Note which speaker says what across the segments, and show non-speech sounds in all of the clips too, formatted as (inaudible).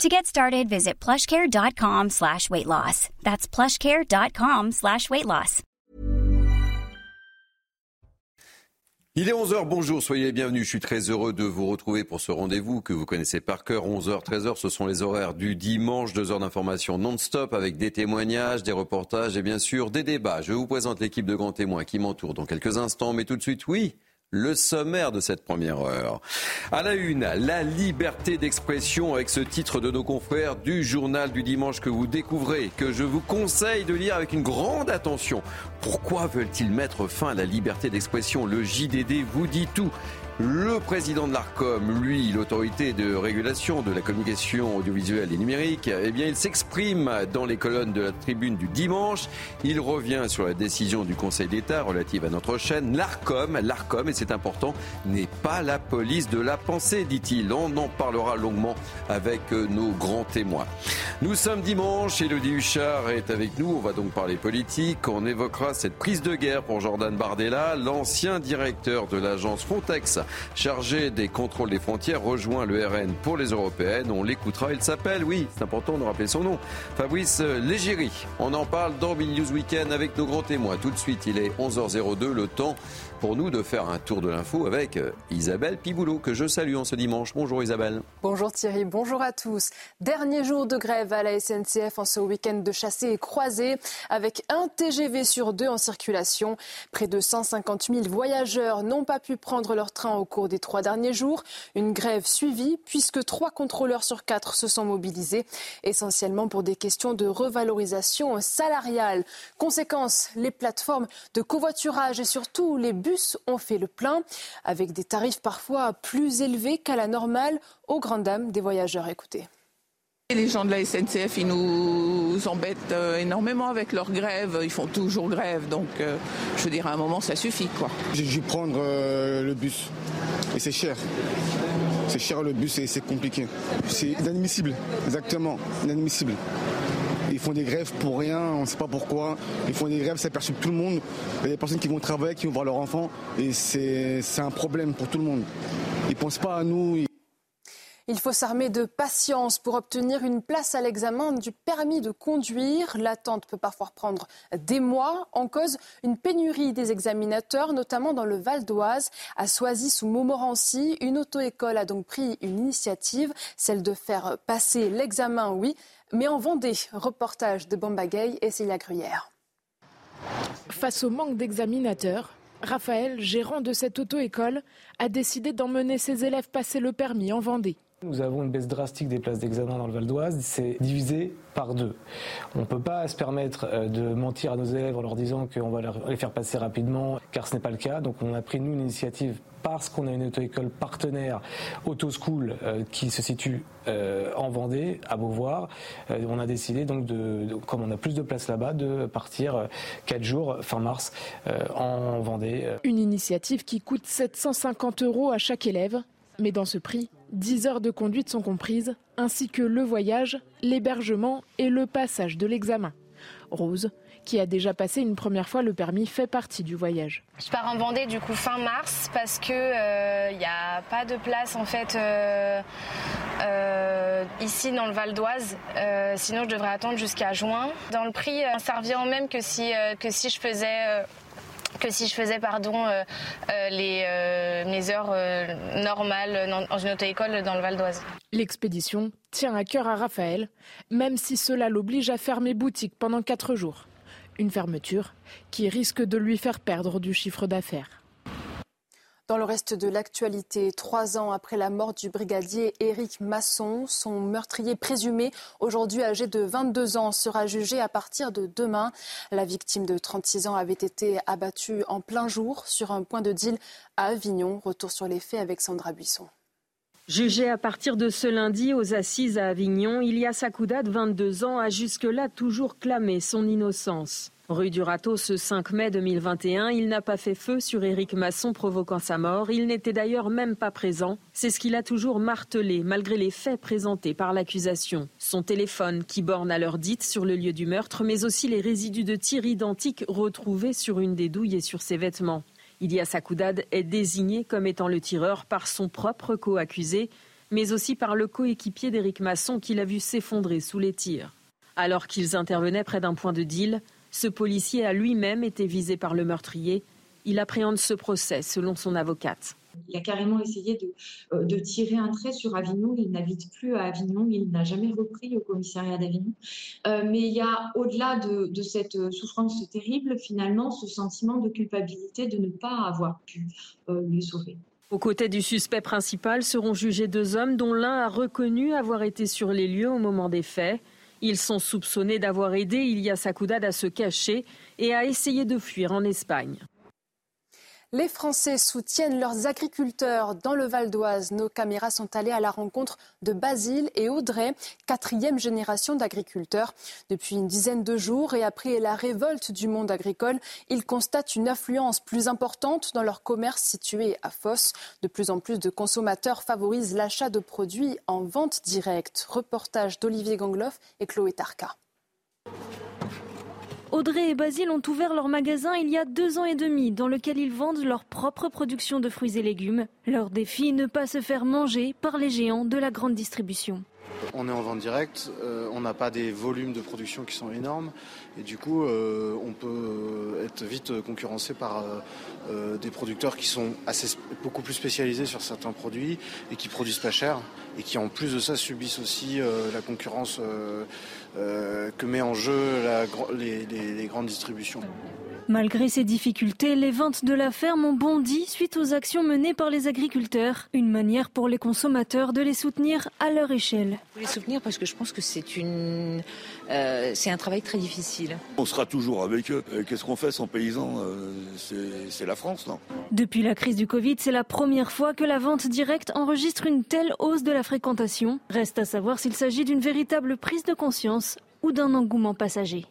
Speaker 1: To get started, visit plushcare.com slash weight loss. That's plushcare.com slash weight loss.
Speaker 2: Il est 11h, bonjour, soyez les bienvenus. Je suis très heureux de vous retrouver pour ce rendez-vous que vous connaissez par cœur. 11h, 13h, ce sont les horaires du dimanche. Deux heures d'information non-stop avec des témoignages, des reportages et bien sûr des débats. Je vous présente l'équipe de grands témoins qui m'entoure dans quelques instants, mais tout de suite, oui, le sommaire de cette première heure. À la une, la liberté d'expression avec ce titre de nos confrères du journal du dimanche que vous découvrez, que je vous conseille de lire avec une grande attention. Pourquoi veulent-ils mettre fin à la liberté d'expression? Le JDD vous dit tout. Le président de l'ARCOM, lui, l'autorité de régulation de la communication audiovisuelle et numérique, eh bien, il s'exprime dans les colonnes de la tribune du dimanche. Il revient sur la décision du Conseil d'État relative à notre chaîne. L'ARCOM, l'ARCOM, et c'est important, n'est pas la police de la pensée, dit-il. On en parlera longuement avec nos grands témoins. Nous sommes dimanche, Elodie Huchard est avec nous. On va donc parler politique. On évoquera cette prise de guerre pour Jordan Bardella, l'ancien directeur de l'agence Frontex chargé des contrôles des frontières, rejoint le RN pour les européennes. On l'écoutera. Il s'appelle, oui, c'est important de rappeler son nom, Fabrice Légéry. On en parle dans Mini News Weekend avec nos grands témoins. Tout de suite, il est 11h02, le temps pour nous de faire un tour de l'info avec euh, Isabelle Piboulot, que je salue en ce dimanche. Bonjour Isabelle.
Speaker 3: Bonjour Thierry, bonjour à tous. Dernier jour de grève à la SNCF en ce week-end de chassé et croisé, avec un TGV sur deux en circulation. Près de 150 000 voyageurs n'ont pas pu prendre leur train au cours des trois derniers jours. Une grève suivie, puisque trois contrôleurs sur quatre se sont mobilisés, essentiellement pour des questions de revalorisation salariale. Conséquence, les plateformes de covoiturage et surtout les bus ont fait le plein, avec des tarifs parfois plus élevés qu'à la normale, aux grandes dames des voyageurs. Écoutez.
Speaker 4: Les gens de la SNCF, ils nous embêtent euh, énormément avec leur grève. Ils font toujours grève. Donc, euh, je veux dire, à un moment, ça suffit. quoi.
Speaker 5: J'ai dû prendre euh, le bus. Et c'est cher. C'est cher le bus et c'est compliqué. C'est inadmissible. Exactement. Inadmissible. Ils font des grèves pour rien, on ne sait pas pourquoi. Ils font des grèves, ça perturbe tout le monde. Il y a des personnes qui vont travailler, qui vont voir leurs enfants. Et c'est un problème pour tout le monde. Ils ne pensent pas à nous.
Speaker 3: Il faut s'armer de patience pour obtenir une place à l'examen du permis de conduire. L'attente peut parfois prendre des mois. En cause, une pénurie des examinateurs, notamment dans le Val d'Oise. À Soisy ou Montmorency, une auto-école a donc pris une initiative, celle de faire passer l'examen, oui, mais en Vendée, reportage de Bambagay et Célia Gruyère.
Speaker 6: Face au manque d'examinateurs, Raphaël, gérant de cette auto-école, a décidé d'emmener ses élèves passer le permis en Vendée.
Speaker 7: Nous avons une baisse drastique des places d'examen dans le Val d'Oise. C'est divisé par deux. On ne peut pas se permettre euh, de mentir à nos élèves en leur disant qu'on va les faire passer rapidement, car ce n'est pas le cas. Donc on a pris, nous, une initiative parce qu'on a une auto-école partenaire Auto School euh, qui se situe euh, en Vendée, à Beauvoir. on a décidé donc de, comme on a plus de places là-bas, de partir quatre jours fin mars en Vendée.
Speaker 6: Une initiative qui coûte 750 euros à chaque élève, mais dans ce prix, 10 heures de conduite sont comprises, ainsi que le voyage, l'hébergement et le passage de l'examen. Rose, qui a déjà passé une première fois le permis, fait partie du voyage.
Speaker 8: Je pars en Vendée du coup fin mars parce que il euh, n'y a pas de place en fait euh, euh, ici dans le Val d'Oise. sinon je devrais attendre jusqu'à juin. Dans le prix, ça revient au même que si que si je faisais que si je faisais pardon euh, euh, euh, mes heures normales dans une auto-école dans le Val d'Oise.
Speaker 6: L'expédition tient à cœur à Raphaël, même si cela l'oblige à fermer boutique pendant quatre jours. Une fermeture qui risque de lui faire perdre du chiffre d'affaires.
Speaker 3: Dans le reste de l'actualité, trois ans après la mort du brigadier Éric Masson, son meurtrier présumé, aujourd'hui âgé de 22 ans, sera jugé à partir de demain. La victime de 36 ans avait été abattue en plein jour sur un point de deal à Avignon. Retour sur les faits avec Sandra Buisson.
Speaker 9: Jugé à partir de ce lundi aux assises à Avignon, Ilias Akouda, de 22 ans, a jusque-là toujours clamé son innocence. Rue du Râteau, ce 5 mai 2021, il n'a pas fait feu sur Éric Masson provoquant sa mort. Il n'était d'ailleurs même pas présent. C'est ce qu'il a toujours martelé, malgré les faits présentés par l'accusation. Son téléphone, qui borne à l'heure dite sur le lieu du meurtre, mais aussi les résidus de tir identiques retrouvés sur une des douilles et sur ses vêtements. Ilia Sakoudad est désigné comme étant le tireur par son propre co-accusé, mais aussi par le coéquipier d'Éric Masson qui l'a vu s'effondrer sous les tirs. Alors qu'ils intervenaient près d'un point de deal, ce policier a lui-même été visé par le meurtrier. Il appréhende ce procès selon son avocate.
Speaker 10: Il a carrément essayé euh, de, tirer un trait sur Avignon. Il n'habite plus à Avignon. Il n'a jamais repris au commissariat d'Avignon. Euh, mais il y a, au-delà de, cette souffrance terrible, finalement, ce sentiment de culpabilité de ne pas avoir pu euh, le sauver.
Speaker 9: Aux côtés du suspect principal seront jugés deux hommes dont l'un a reconnu avoir été sur les lieux au moment des faits. Ils sont soupçonnés d'avoir aidé Ilia Sakoudad à se cacher et à essayer de fuir en Espagne.
Speaker 3: Les Français soutiennent leurs agriculteurs dans le Val d'Oise. Nos caméras sont allées à la rencontre de Basile et Audrey, quatrième génération d'agriculteurs. Depuis une dizaine de jours et après la révolte du monde agricole, ils constatent une affluence plus importante dans leur commerce situé à Fosse. De plus en plus de consommateurs favorisent l'achat de produits en vente directe. Reportage d'Olivier Gangloff et Chloé Tarka.
Speaker 11: Audrey et Basile ont ouvert leur magasin il y a deux ans et demi, dans lequel ils vendent leur propre production de fruits et légumes. Leur défi, ne pas se faire manger par les géants de la grande distribution.
Speaker 12: On est en vente directe, euh, on n'a pas des volumes de production qui sont énormes et du coup euh, on peut être vite concurrencé par euh, des producteurs qui sont assez, beaucoup plus spécialisés sur certains produits et qui produisent pas cher et qui en plus de ça subissent aussi la concurrence que met en jeu les grandes distributions.
Speaker 11: Malgré ces difficultés, les ventes de la ferme ont bondi suite aux actions menées par les agriculteurs. Une manière pour les consommateurs de les soutenir à leur échelle.
Speaker 13: Les soutenir parce que je pense que c'est une, euh, c'est un travail très difficile.
Speaker 14: On sera toujours avec eux. Qu'est-ce qu'on fait sans paysans euh, C'est la France, non?
Speaker 11: Depuis la crise du Covid, c'est la première fois que la vente directe enregistre une telle hausse de la fréquentation. Reste à savoir s'il s'agit d'une véritable prise de conscience ou d'un engouement passager.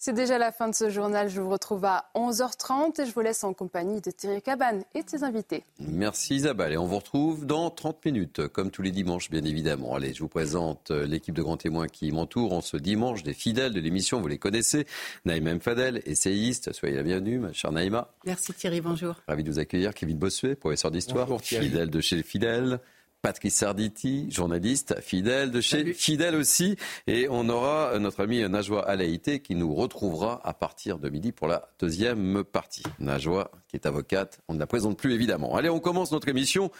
Speaker 3: C'est déjà la fin de ce journal. Je vous retrouve à 11h30 et je vous laisse en compagnie de Thierry Cabane et de ses invités.
Speaker 2: Merci Isabelle. Et on vous retrouve dans 30 minutes, comme tous les dimanches, bien évidemment. Allez, je vous présente euh, l'équipe de grands témoins qui m'entoure en ce dimanche, des fidèles de l'émission. Vous les connaissez. Naïma Fadel, essayiste. Soyez la bienvenue, ma chère Naïma.
Speaker 15: Merci Thierry, bonjour.
Speaker 2: Ravi de vous accueillir. Kevin Bossuet, professeur d'histoire, fidèle de chez les fidèles. Patrice Sarditi, journaliste fidèle de chez Fidèle aussi. Et on aura notre ami Najwa Alaïté qui nous retrouvera à partir de midi pour la deuxième partie. Najwa, qui est avocate, on ne la présente plus évidemment. Allez, on commence notre émission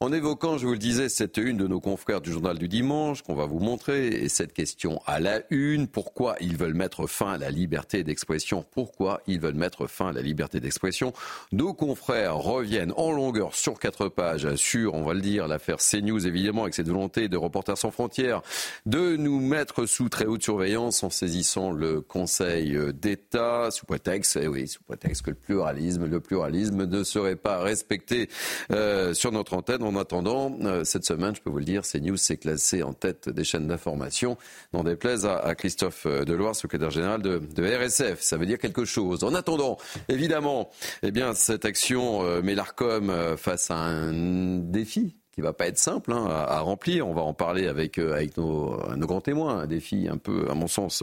Speaker 2: en évoquant, je vous le disais, cette une de nos confrères du journal du dimanche qu'on va vous montrer, et cette question à la une, pourquoi ils veulent mettre fin à la liberté d'expression Pourquoi ils veulent mettre fin à la liberté d'expression. Nos confrères reviennent en longueur sur quatre pages sur, on va le dire, l'affaire CNews, évidemment, avec cette volonté de Reporters sans frontières de nous mettre sous très haute surveillance en saisissant le Conseil d'État, sous prétexte, eh oui, sous prétexte que le pluralisme, le pluralisme ne serait pas respecté euh, sur notre antenne en attendant, euh, cette semaine, je peux vous le dire, CNews s'est classé en tête des chaînes d'information, n'en déplaise à, Christophe euh, Deloire, secrétaire général de, RSF. Ça veut dire quelque chose. En attendant, évidemment, eh bien, cette action euh, met l'ARCOM face à un défi qui va pas être simple hein, à, remplir. On va en parler avec, nos, grands témoins. Un défi un peu, à mon sens,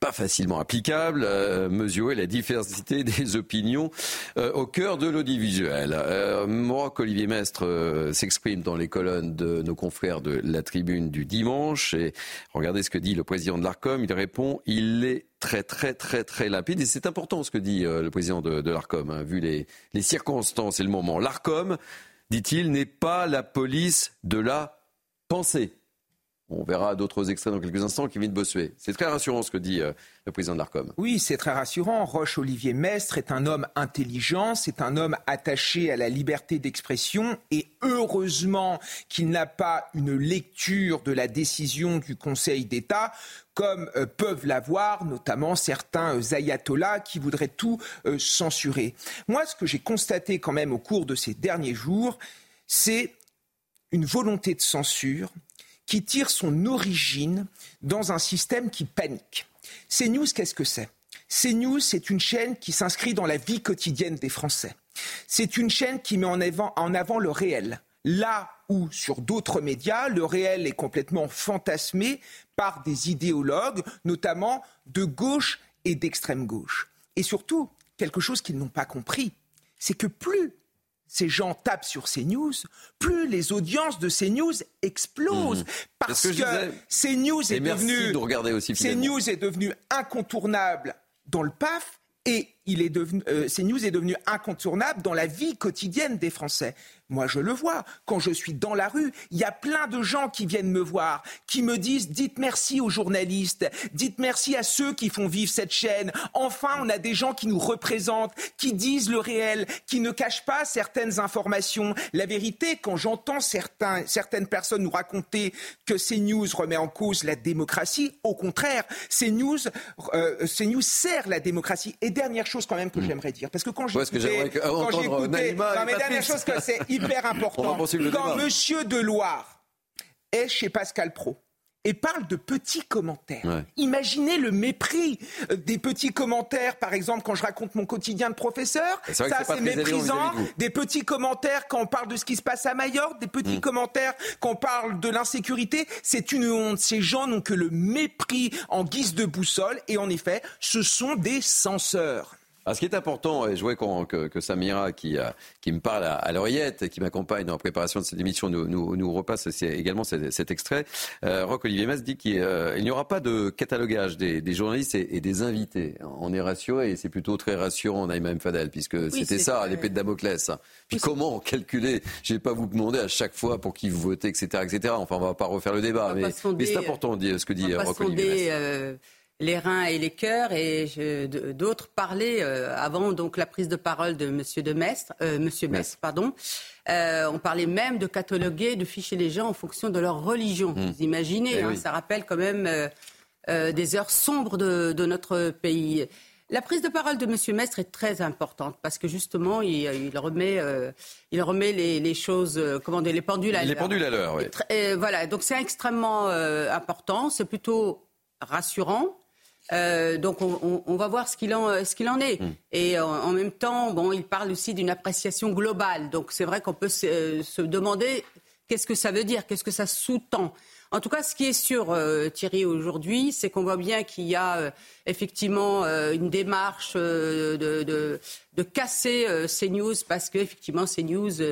Speaker 2: pas facilement applicable, euh, mesurer la diversité (laughs) des opinions euh, au cœur de l'audiovisuel. Euh, moi, qu'Olivier Mestre euh, s'exprime dans les colonnes de nos confrères de la tribune du dimanche, et regardez ce que dit le président de l'ARCOM, il répond, il est très très très très limpide, et c'est important ce que dit le président de, l'ARCOM, hein, vu les, les circonstances et le moment. L'ARCOM, dit-il, n'est pas la police de la pensée. On verra d'autres extraits dans quelques instants. Kevin Bossuet. C'est très rassurant ce que dit euh, le président de l'ARCOM.
Speaker 16: Oui, c'est très rassurant. Roche-Olivier Mestre est un homme intelligent, c'est un homme attaché à la liberté d'expression et heureusement qu'il n'a pas une lecture de la décision du Conseil d'État comme euh, peuvent l'avoir notamment certains euh, ayatollahs qui voudraient tout censurer. Moi, ce que j'ai constaté quand même au cours de ces derniers jours, c'est une volonté de censure qui tire son origine dans un système qui panique. CNews, qu'est-ce que c'est? CNews, c'est une chaîne qui s'inscrit dans la vie quotidienne des Français. C'est une chaîne qui met en avant, le réel. Là où sur d'autres médias, le réel est complètement fantasmé par des idéologues, notamment de gauche et d'extrême gauche. Et surtout, quelque chose qu'ils n'ont pas compris, c'est que plus ces gens tapent sur CNews, plus les audiences de CNews explosent. Mmh. Parce que, CNews, est devenu, CNews est devenu incontournable dans le PAF et euh, CNews est devenu incontournable dans la vie quotidienne des Français. Moi, je le vois. Quand je suis dans la rue, il y a plein de gens qui viennent me voir, qui me disent dites merci aux journalistes, dites merci à ceux qui font vivre cette chaîne. Enfin, on a des gens qui nous représentent, qui disent le réel, qui ne cachent pas certaines informations. La vérité, quand j'entends certaines personnes nous raconter que CNews remet en cause la démocratie, au contraire, CNews, euh, CNews sert la démocratie. Et dernière chose quand même que hmm. j'aimerais dire, parce que quand j'ai écouté, quand j'ai écouté, non mais dernière chose que c'est hyper (laughs) important. Quand Monsieur Deloire est chez Pascal Pro, et parle de petits commentaires. Imaginez le mépris euh, des petits commentaires, par exemple, quand je raconte mon quotidien de professeur. Ça, c'est méprisant. Des petits commentaires quand on parle de ce qui se passe à Mayotte, des petits mm. commentaires quand on parle de l'insécurité. C'est une honte. Ces gens n'ont que le mépris en guise de boussole. Et en effet, ce sont des censeurs.
Speaker 2: Alors, ce qui est important, et je vois que, que, Samira, qui, euh, qui me parle à, l'oreillette, qui m'accompagne dans la préparation de cette émission, nous, nous, nous repasse également cet, extrait. Euh, Roch-Olivier Mas dit qu'il euh, n'y aura pas de catalogage des, journalistes et, des invités. On est rassuré, et c'est plutôt très rassurant, Naïma Fadel, puisque c'était ça, l'épée de Damoclès. Puis comment calculer? Je ne vais pas vous demander à chaque fois pour qui vous votez, etc. etc. Enfin, on ne va pas refaire le débat, mais, c'est important ce que dit Roch-Olivier
Speaker 15: les reins et les cœurs et d'autres parlaient euh, avant donc la prise de parole de Monsieur de Mestre, euh, Monsieur Mestre, pardon. Euh, on parlait même de cataloguer, de ficher les gens en fonction de leur religion. Mmh. Vous imaginez, eh hein, ça rappelle quand même des heures sombres de, notre pays. La prise de parole de M. Mestre est très importante parce que justement, il, remet, il remet les, choses, comment dire, les pendules à l'heure.
Speaker 2: Les pendules à l'heure, oui.
Speaker 15: voilà, donc c'est extrêmement important. C'est plutôt rassurant. Euh, donc on, va voir ce qu'il en, ce qu'il en est. Mm. Et en, même temps, bon, il parle aussi d'une appréciation globale. Donc c'est vrai qu'on peut se, demander qu'est-ce que ça veut dire, qu'est-ce que ça sous-tend? En tout cas, ce qui est sûr, euh, Thierry, aujourd'hui, c'est qu'on voit bien qu'il y a euh, effectivement une démarche de, de, casser CNews parce qu'effectivement, CNews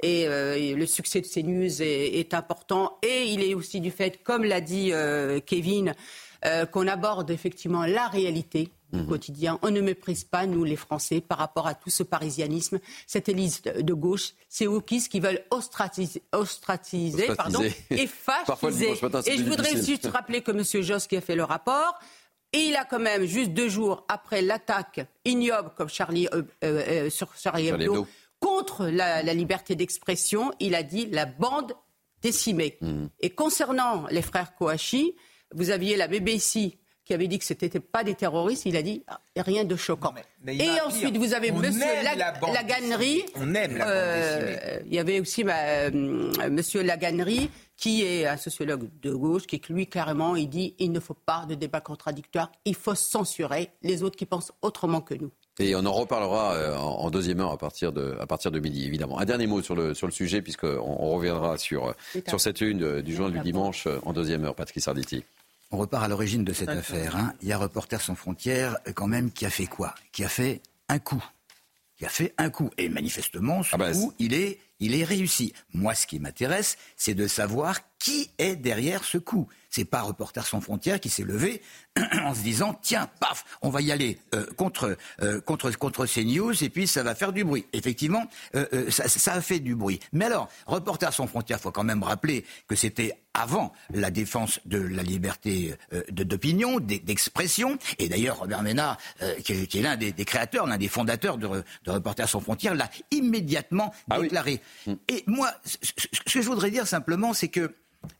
Speaker 15: et, le succès de CNews est, est, important. Et il est aussi du fait, comme l'a dit Kevin, euh, qu'on aborde effectivement la réalité du mhm. quotidien. On ne méprise pas, nous les Français, par rapport à tout ce parisianisme, cette élite de gauche, ces wokistes qui veulent ostratiser, pardon, (laughs) et fasciser. et je voudrais juste rappeler que M. Joss, qui a fait le rapport, et il a quand même, juste deux jours après l'attaque ignoble comme Charlie, euh, euh, sur Charlie Hebdo, contre la, liberté d'expression, il a dit la bande décimée. Mhm. Et concernant les frères Kouachi, vous aviez la BBC qui avait dit que ce n'était pas des terroristes, il a dit ah, rien de choquant. et ensuite, vous avez Monsieur Laganerie.
Speaker 16: On aime la euh,
Speaker 15: Il y avait aussi bah, Monsieur Laganerie, qui est un sociologue de gauche, qui lui, clairement, il dit il ne faut pas de débat contradictoire, il faut censurer les autres qui pensent autrement que nous.
Speaker 2: Et on en reparlera euh, en deuxième heure à partir de, à partir de midi, évidemment. Un dernier mot sur le, sur le sujet, puisqu'on on reviendra sur, sur cette une du journal du dimanche en deuxième heure. Patrick Sarditi.
Speaker 17: On repart à l'origine de cette affaire. Hein. Il y a Reporters sans frontières, euh, quand même, qui a fait quoi? Qui a fait un coup. Qui a fait un coup. Et manifestement, ce ah bah, coup, il est, il est réussi. Moi, ce qui m'intéresse, c'est de savoir qui est derrière ce coup. C'est pas Reporters sans frontières qui s'est levé (clears throat) en se disant tiens, paf, on va y aller euh, contre, euh, contre, contre ces news et puis ça va faire du bruit. Effectivement, euh, ça, a fait du bruit. Mais alors, Reporters sans frontières, faut quand même rappeler que c'était avant la défense de la liberté d'opinion, d'expression. Et d'ailleurs, Robert Ménard, qui est, l'un des, créateurs, l'un des fondateurs de, Reporters sans frontières, l'a immédiatement ah déclaré. Mm. Et moi, ce que je voudrais dire simplement, c'est que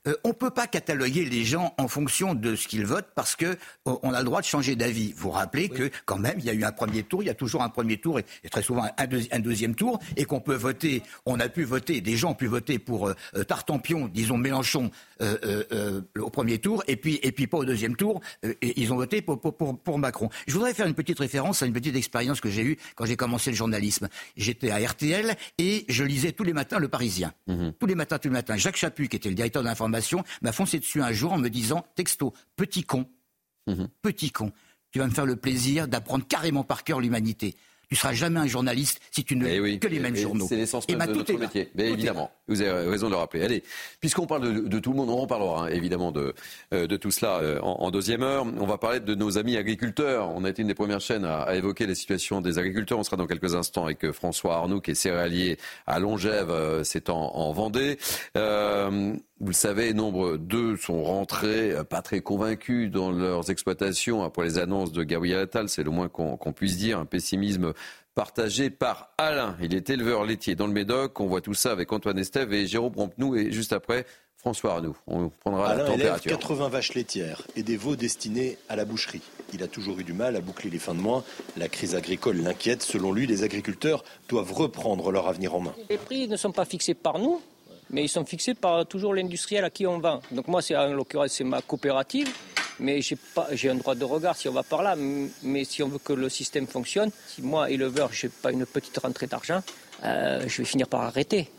Speaker 17: euh, on ne peut pas cataloguer les gens en fonction de ce qu'ils votent parce que on a le droit de changer d'avis. Vous vous rappelez que quand même, il y a eu un premier tour, il y a toujours un premier tour et, très souvent un, deuxième tour, et qu'on peut voter. On a pu voter, des gens ont pu voter pour euh, euh, Tartampion, disons Mélenchon, au premier tour, et puis et puis pas au deuxième tour. et ils ont voté pour, pour, Macron. Je voudrais faire une petite référence à une petite expérience que j'ai eue quand j'ai commencé le journalisme. J'étais à RTL et je lisais tous les matins Le Parisien. Mhm. Tous les matins, tous les matins. Jacques Chaput, qui était le directeur d'information, m'a foncé dessus un jour en me disant, texto, petit con, mhm. petit con, tu vas me faire le plaisir d'apprendre carrément par cœur l'humanité. Tu seras jamais un journaliste si tu ne
Speaker 2: eh
Speaker 17: lis que les mêmes journaux.
Speaker 2: C'est l'essence de, notre métier. Mais évidemment, vous avez raison de le rappeler. Allez, puisqu'on parle de, tout le monde, on en parlera hein, évidemment de, euh, de tout cela euh, en, deuxième heure. On va parler de nos amis agriculteurs. On a été une des premières chaînes à, évoquer la situation des agriculteurs. On sera dans quelques instants avec euh, François Arnoux, qui est céréalier à Longève, c'est en, Vendée. Vous le savez, nombre d'eux sont rentrés pas très convaincus dans leurs exploitations après les annonces de Gabriel Attal. C'est le moins qu'on puisse dire. Un pessimisme partagé par Alain. Il est éleveur laitier dans le Médoc. On voit tout ça avec Antoine Estève et Jérôme Rampenou. Et juste après, François Arnoux. On prendra
Speaker 18: Alain
Speaker 2: la température.
Speaker 18: Élève 80 vaches laitières et des veaux destinés à la boucherie. Il a toujours eu du mal à boucler les fins de mois. La crise agricole l'inquiète. Selon lui, les agriculteurs doivent reprendre leur avenir en main.
Speaker 19: Les prix ne sont pas fixés par nous, mais ils sont fixés par toujours l'industriel à qui on vend. Donc moi, c'est en l'occurrence, c'est ma coopérative mais j'ai un droit de regard si on va par là. Mais si on veut que le système fonctionne, si moi, éleveur, je n'ai pas une petite rentrée d'argent, euh, je vais finir par arrêter,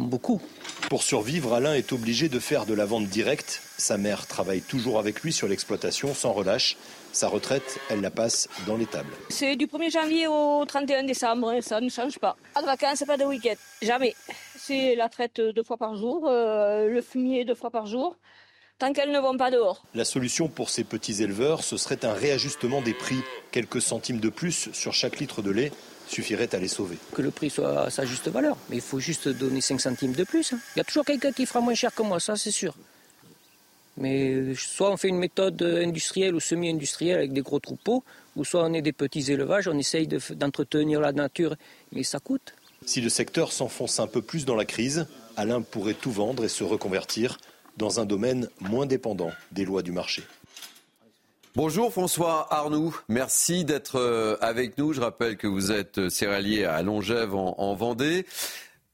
Speaker 19: comme beaucoup.
Speaker 18: Pour survivre, Alain est obligé de faire de la vente directe. Sa mère travaille toujours avec lui sur l'exploitation sans relâche. Sa retraite, elle la passe dans les tables.
Speaker 20: C'est du 1er janvier au 31 décembre, ça ne change pas. Pas de vacances, pas de week-end, jamais. C'est la traite deux fois par jour, euh, le fumier deux fois par jour tant qu'elles ne vont pas dehors.
Speaker 18: La solution pour ces petits éleveurs, ce serait un réajustement des prix. Quelques centimes de plus sur chaque litre de lait suffirait à les sauver.
Speaker 19: Que le prix soit à sa juste valeur, mais il faut juste donner 5 centimes de plus. Hein. Il y a toujours quelqu'un qui fera moins cher que moi, ça c'est sûr. Mais soit on fait une méthode industrielle ou semi-industrielle avec des gros troupeaux, ou soit on est des petits élevages, on essaye d'entretenir la nature, mais ça coûte.
Speaker 18: Si le secteur s'enfonce un peu plus dans la crise, Alain pourrait tout vendre et se reconvertir dans un domaine moins dépendant des lois du marché.
Speaker 2: Bonjour François Arnoux, merci d'être euh, avec nous. Je rappelle que vous êtes euh, céréalier à Longève en, Vendée.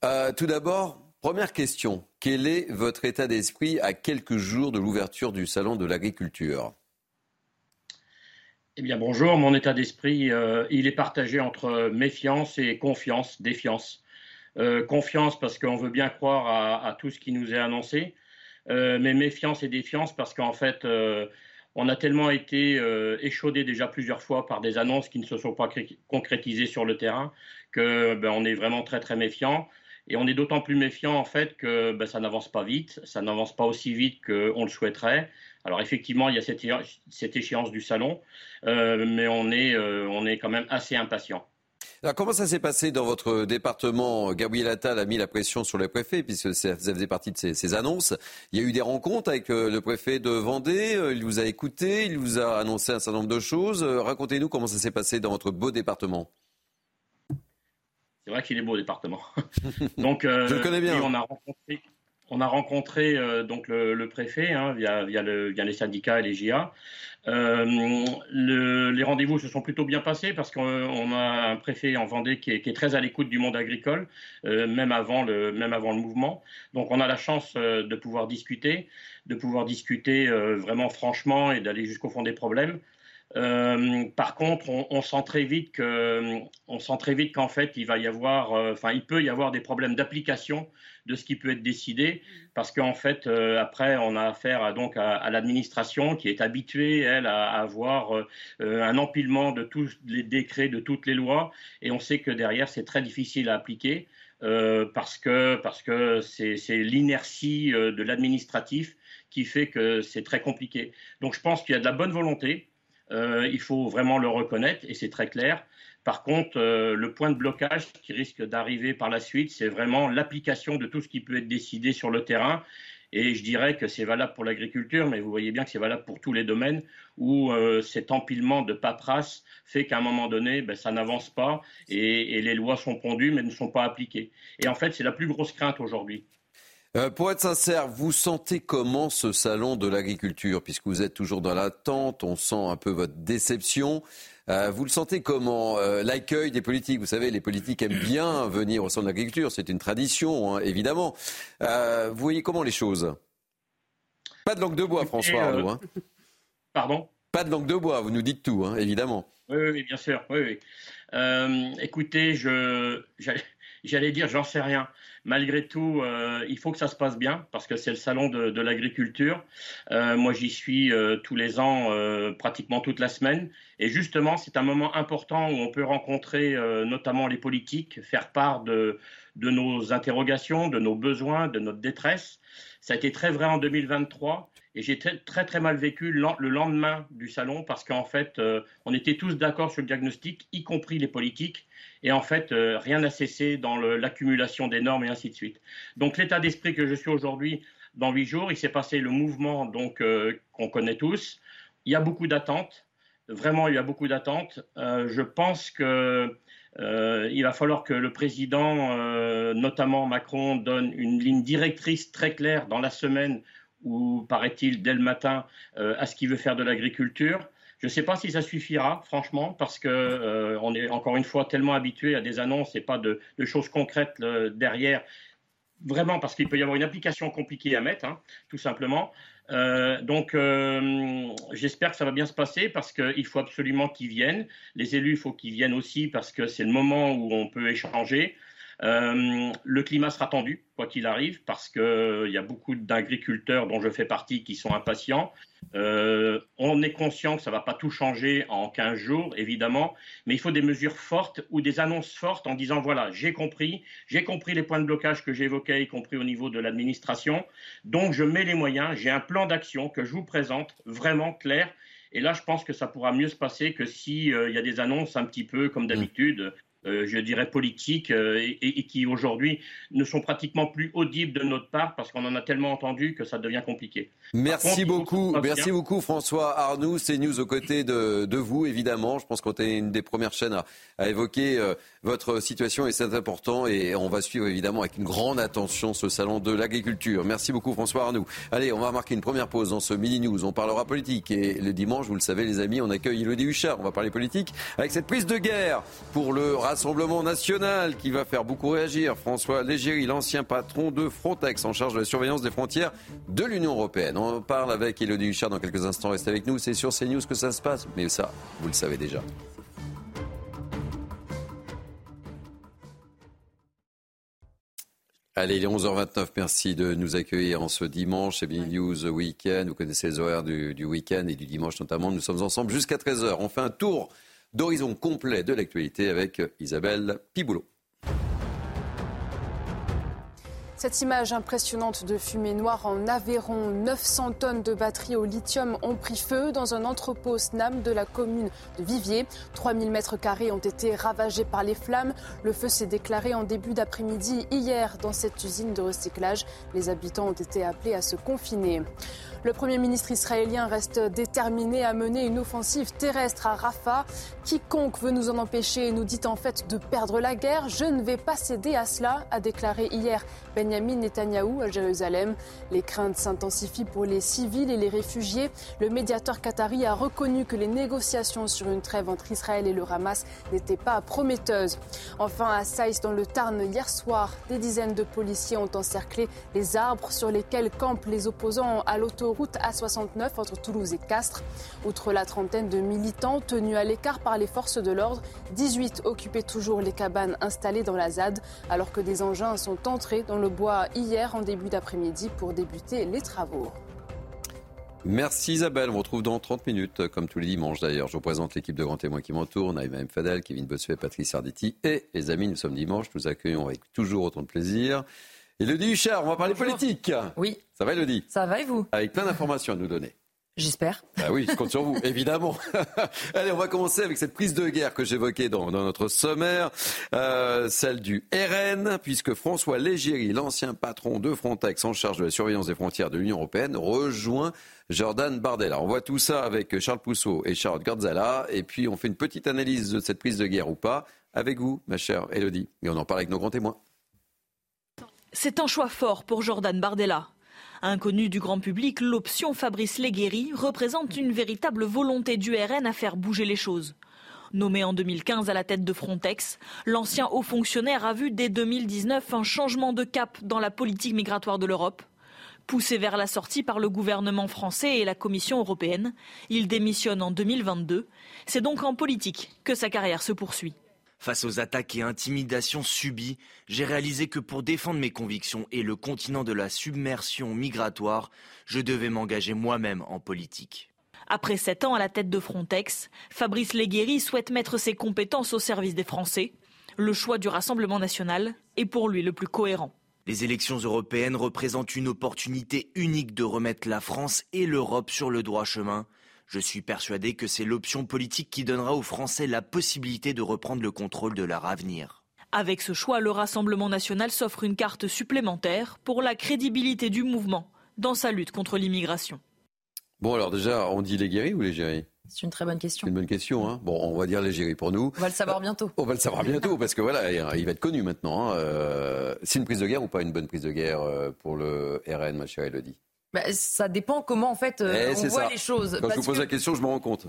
Speaker 2: Euh, tout d'abord, première question, quel est votre état d'esprit à quelques jours de l'ouverture du Salon de l'agriculture?
Speaker 21: Eh bien, bonjour. Mon état d'esprit, il est partagé entre méfiance et confiance, défiance. confiance parce qu'on veut bien croire à, tout ce qui nous est annoncé, mais méfiance et défiance parce qu'en fait, on a tellement été euh, échaudé déjà plusieurs fois par des annonces qui ne se sont pas concrétisées sur le terrain que ben, on est vraiment très très méfiant. Et on est d'autant plus méfiant en fait que ben, ça n'avance pas vite, ça n'avance pas aussi vite qu'on le souhaiterait. Alors effectivement, il y a cette, cette échéance du salon, mais on est, on est quand même assez impatient.
Speaker 2: Alors, comment ça s'est passé dans votre département? Gabriel Attal a mis la pression sur les préfets, puisque ça faisait partie de ses, annonces. Il y a eu des rencontres avec euh, le préfet de Vendée, euh, il vous a écouté, il vous a annoncé un certain nombre de choses. Euh, racontez-nous comment ça s'est passé dans votre beau département.
Speaker 21: C'est vrai qu'il est beau, le département. (laughs) Donc,
Speaker 2: Je le connais bien.
Speaker 21: on a rencontré, on a rencontré donc le, préfet hein, via, via, le, via, les syndicats et les GIA. Euh, les rendez-vous se sont plutôt bien passés parce qu'on a un préfet en Vendée qui est, très à l'écoute du monde agricole, euh, même, avant le, mouvement. Donc on a la chance euh, de pouvoir discuter, de pouvoir discuter vraiment franchement et d'aller jusqu'au fond des problèmes. Par contre, on, sent très vite que, sent très vite qu'en fait, il va y avoir, enfin, il peut y avoir des problèmes d'application de ce qui peut être décidé, parce qu'en fait, euh, après, on a affaire à, donc à, l'administration qui est habituée, elle, à, avoir euh, un empilement de tous les décrets, de toutes les lois, et on sait que derrière, c'est très difficile à appliquer. Euh, parce que parce que c'est l'inertie de l'administratif qui fait que c'est très compliqué. Donc je pense qu'il y a de la bonne volonté, il faut vraiment le reconnaître et c'est très clair. Par contre, euh, le point de blocage qui risque d'arriver par la suite, c'est vraiment l'application de tout ce qui peut être décidé sur le terrain. Et je dirais que c'est valable pour l'agriculture, mais vous voyez bien que c'est valable pour tous les domaines où euh, cet empilement de paperasse fait qu'à un moment donné, ben, ça n'avance pas et, les lois sont pondues mais ne sont pas appliquées. Et en fait, c'est la plus grosse crainte aujourd'hui.
Speaker 2: Euh, pour être sincère, vous sentez comment ce salon de l'agriculture Puisque vous êtes toujours dans l'attente, on sent un peu votre déception. Euh, vous le sentez comment euh, L'accueil des politiques, vous savez, les politiques aiment bien (coughs) venir au salon de l'agriculture, c'est une tradition, hein, évidemment. vous voyez comment les choses? Pas de langue de bois, François Arnaud. Hein. (laughs)
Speaker 21: Pardon?
Speaker 2: Pas de langue de bois, vous nous dites tout, hein, évidemment.
Speaker 21: Oui, oui, bien sûr. Oui, oui. écoutez, je, j'allais dire, j'en sais rien malgré tout, euh, il faut que ça se passe bien parce que c'est le salon de, l'agriculture. Euh, moi, j'y suis euh, tous les ans, pratiquement toute la semaine. Et justement, c'est un moment important où on peut rencontrer notamment les politiques, faire part de, de nos interrogations, de nos besoins, de notre détresse. Ça a été très vrai en 2023. Et j'ai très, très, mal vécu le lendemain du salon parce qu'en fait, on était tous d'accord sur le diagnostic, y compris les politiques. Et en fait, euh, rien n'a cessé dans l'accumulation des normes et ainsi de suite. Donc l'état d'esprit que je suis aujourd'hui, dans huit jours, il s'est passé le mouvement donc euh, qu'on connaît tous. Il y a beaucoup d'attentes. Vraiment, il y a beaucoup d'attentes. Euh, je pense que il va falloir que le président, notamment Macron, donne une ligne directrice très claire dans la semaine ou paraît-il dès le matin à ce qu'il veut faire de l'agriculture. Je ne sais pas si ça suffira, franchement, parce que euh, on est encore une fois tellement habitué à des annonces et pas de, choses concrètes euh, derrière. Vraiment, parce qu'il peut y avoir une application compliquée à mettre, hein, tout simplement. Euh, donc, j'espère que ça va bien se passer parce qu'il faut absolument qu'ils viennent. Les élus, il faut qu'ils viennent aussi parce que c'est le moment où on peut échanger. Euh, le climat sera tendu, quoi qu'il arrive, parce qu'il euh, y a beaucoup d'agriculteurs dont je fais partie qui sont impatients. Euh, on est conscient que ça ne va pas tout changer en 15 jours, évidemment, mais il faut des mesures fortes ou des annonces fortes en disant voilà, j'ai compris, j'ai compris les points de blocage que j'évoquais, y compris au niveau de l'administration. Donc je mets les moyens, j'ai un plan d'action que je vous présente vraiment clair. Et là, je pense que ça pourra mieux se passer que s'il y a des annonces un petit peu comme d'habitude. Euh, je dirais, politiques euh, et, qui aujourd'hui ne sont pratiquement plus audibles de notre part parce qu'on en a tellement entendu que ça devient compliqué.
Speaker 2: Merci beaucoup, merci beaucoup François Arnoux, c'est News aux côtés de, vous évidemment. Je pense qu'on est une des premières chaînes à, évoquer euh, votre situation et c'est important et on va suivre évidemment avec une grande attention ce salon de l'agriculture. Merci beaucoup François Arnoux. Allez, on va marquer une première pause dans ce mini news. On parlera politique et le dimanche, vous le savez les amis, on accueille Elodie Huchard. On va parler politique avec cette prise de guerre pour le Rassemblement national qui va faire beaucoup réagir. François Légéry, l'ancien patron de Frontex en charge de la surveillance des frontières de l'Union européenne. On parle avec Elodie Huchard dans quelques instants. Restez avec nous. C'est sur CNews que ça se passe. Mais ça, vous le savez déjà. Allez, il est 11h29. Merci de nous accueillir en ce dimanche. C'est News Weekend. Vous connaissez les horaires du week-end et du dimanche notamment. Nous sommes ensemble jusqu'à 13h. On fait un tour d'horizon complet de l'actualité avec Isabelle Piboulot.
Speaker 3: Cette image impressionnante de fumée noire en Aveyron, 900 tonnes de batteries au lithium ont pris feu dans un entrepôt SNAM de la commune de Viviers. 3000 mètres carrés ont été ravagés par les flammes. Le feu s'est déclaré en début d'après-midi hier dans cette usine de recyclage. Les habitants ont été appelés à se confiner. Le Premier ministre israélien reste déterminé à mener une offensive terrestre à Rafah. Quiconque veut nous en empêcher nous dit en fait de perdre la guerre. Je ne vais pas céder à cela, a déclaré hier Benjamin Netanyahou à Jérusalem. Les craintes s'intensifient pour les civils et les réfugiés. Le médiateur qatari a reconnu que les négociations sur une trêve entre Israël et le Hamas n'étaient pas prometteuses. Enfin, à Saïs, dans le Tarn, hier soir, des dizaines de policiers ont encerclé les arbres sur lesquels campent les opposants à l'autoroute route A69 entre Toulouse et Castres. Outre la trentaine de militants tenus à l'écart par les forces de l'ordre, 18 occupaient toujours les cabanes installées dans la ZAD, alors que des engins sont entrés dans le bois hier en début d'après-midi pour débuter les travaux.
Speaker 2: Merci Isabelle, on vous retrouve dans 30 minutes, comme tous les dimanches d'ailleurs. Je vous présente l'équipe de grands témoins qui m'entoure, Naïma M. Fadel, Kevin Bossuet, Patrice Arditi et les amis, nous sommes dimanche, nous accueillons avec toujours autant de plaisir Elodie Huchard, on va parler politique.
Speaker 22: Oui.
Speaker 2: Ça va Elodie
Speaker 22: Ça va et vous?
Speaker 2: Avec plein d'informations à nous donner.
Speaker 22: J'espère.
Speaker 2: Bah oui, je compte sur vous, (laughs) évidemment. (laughs) Allez, on va commencer avec cette prise de guerre que j'évoquais dans, notre sommaire, euh, celle du RN, puisque François Légéry, l'ancien patron de Frontex en charge de la surveillance des frontières de l'Union européenne, rejoint Jordan Bardella. On voit tout ça avec Charles Pousseau et Charles Gordzala, et puis on fait une petite analyse de cette prise de guerre ou pas, avec vous, ma chère Elodie, et on en parle avec nos grands témoins.
Speaker 22: C'est un choix fort pour Jordan Bardella. Inconnu du grand public, l'option Fabrice Leguéry représente une véritable volonté du RN à faire bouger les choses. Nommé en 2015 à la tête de Frontex, l'ancien haut fonctionnaire a vu dès 2019 un changement de cap dans la politique migratoire de l'Europe. Poussé vers la sortie par le gouvernement français et la Commission européenne, il démissionne en 2022. C'est donc en politique que sa carrière se poursuit.
Speaker 23: Face aux attaques et intimidations subies, j'ai réalisé que pour défendre mes convictions et le continent de la submersion migratoire, je devais m'engager moi-même en politique.
Speaker 22: Après sept ans à la tête de Frontex, Fabrice Leguéry souhaite mettre ses compétences au service des Français. Le choix du Rassemblement national est pour lui le plus cohérent.
Speaker 23: Les élections européennes représentent une opportunité unique de remettre la France et l'Europe sur le droit chemin. Je suis persuadé que c'est l'option politique qui donnera aux Français la possibilité de reprendre le contrôle de leur avenir.
Speaker 22: Avec ce choix, le Rassemblement national s'offre une carte supplémentaire pour la crédibilité du mouvement dans sa lutte contre l'immigration.
Speaker 2: Bon, alors déjà, on dit l'égérie ou l'égérie
Speaker 24: c'est une très bonne question.
Speaker 2: C'est une bonne question. Hein. Bon, on va dire l'égérie pour nous.
Speaker 24: On va le savoir bientôt.
Speaker 2: On va le savoir bientôt parce que voilà, il va être connu maintenant. Hein. Euh, c'est une prise de guerre ou pas une bonne prise de guerre euh, pour le RN, ma chère Elodie
Speaker 24: bah, ça dépend comment en fait euh, eh, on voit les choses.
Speaker 2: Quand je vous pose la question, je me rends compte.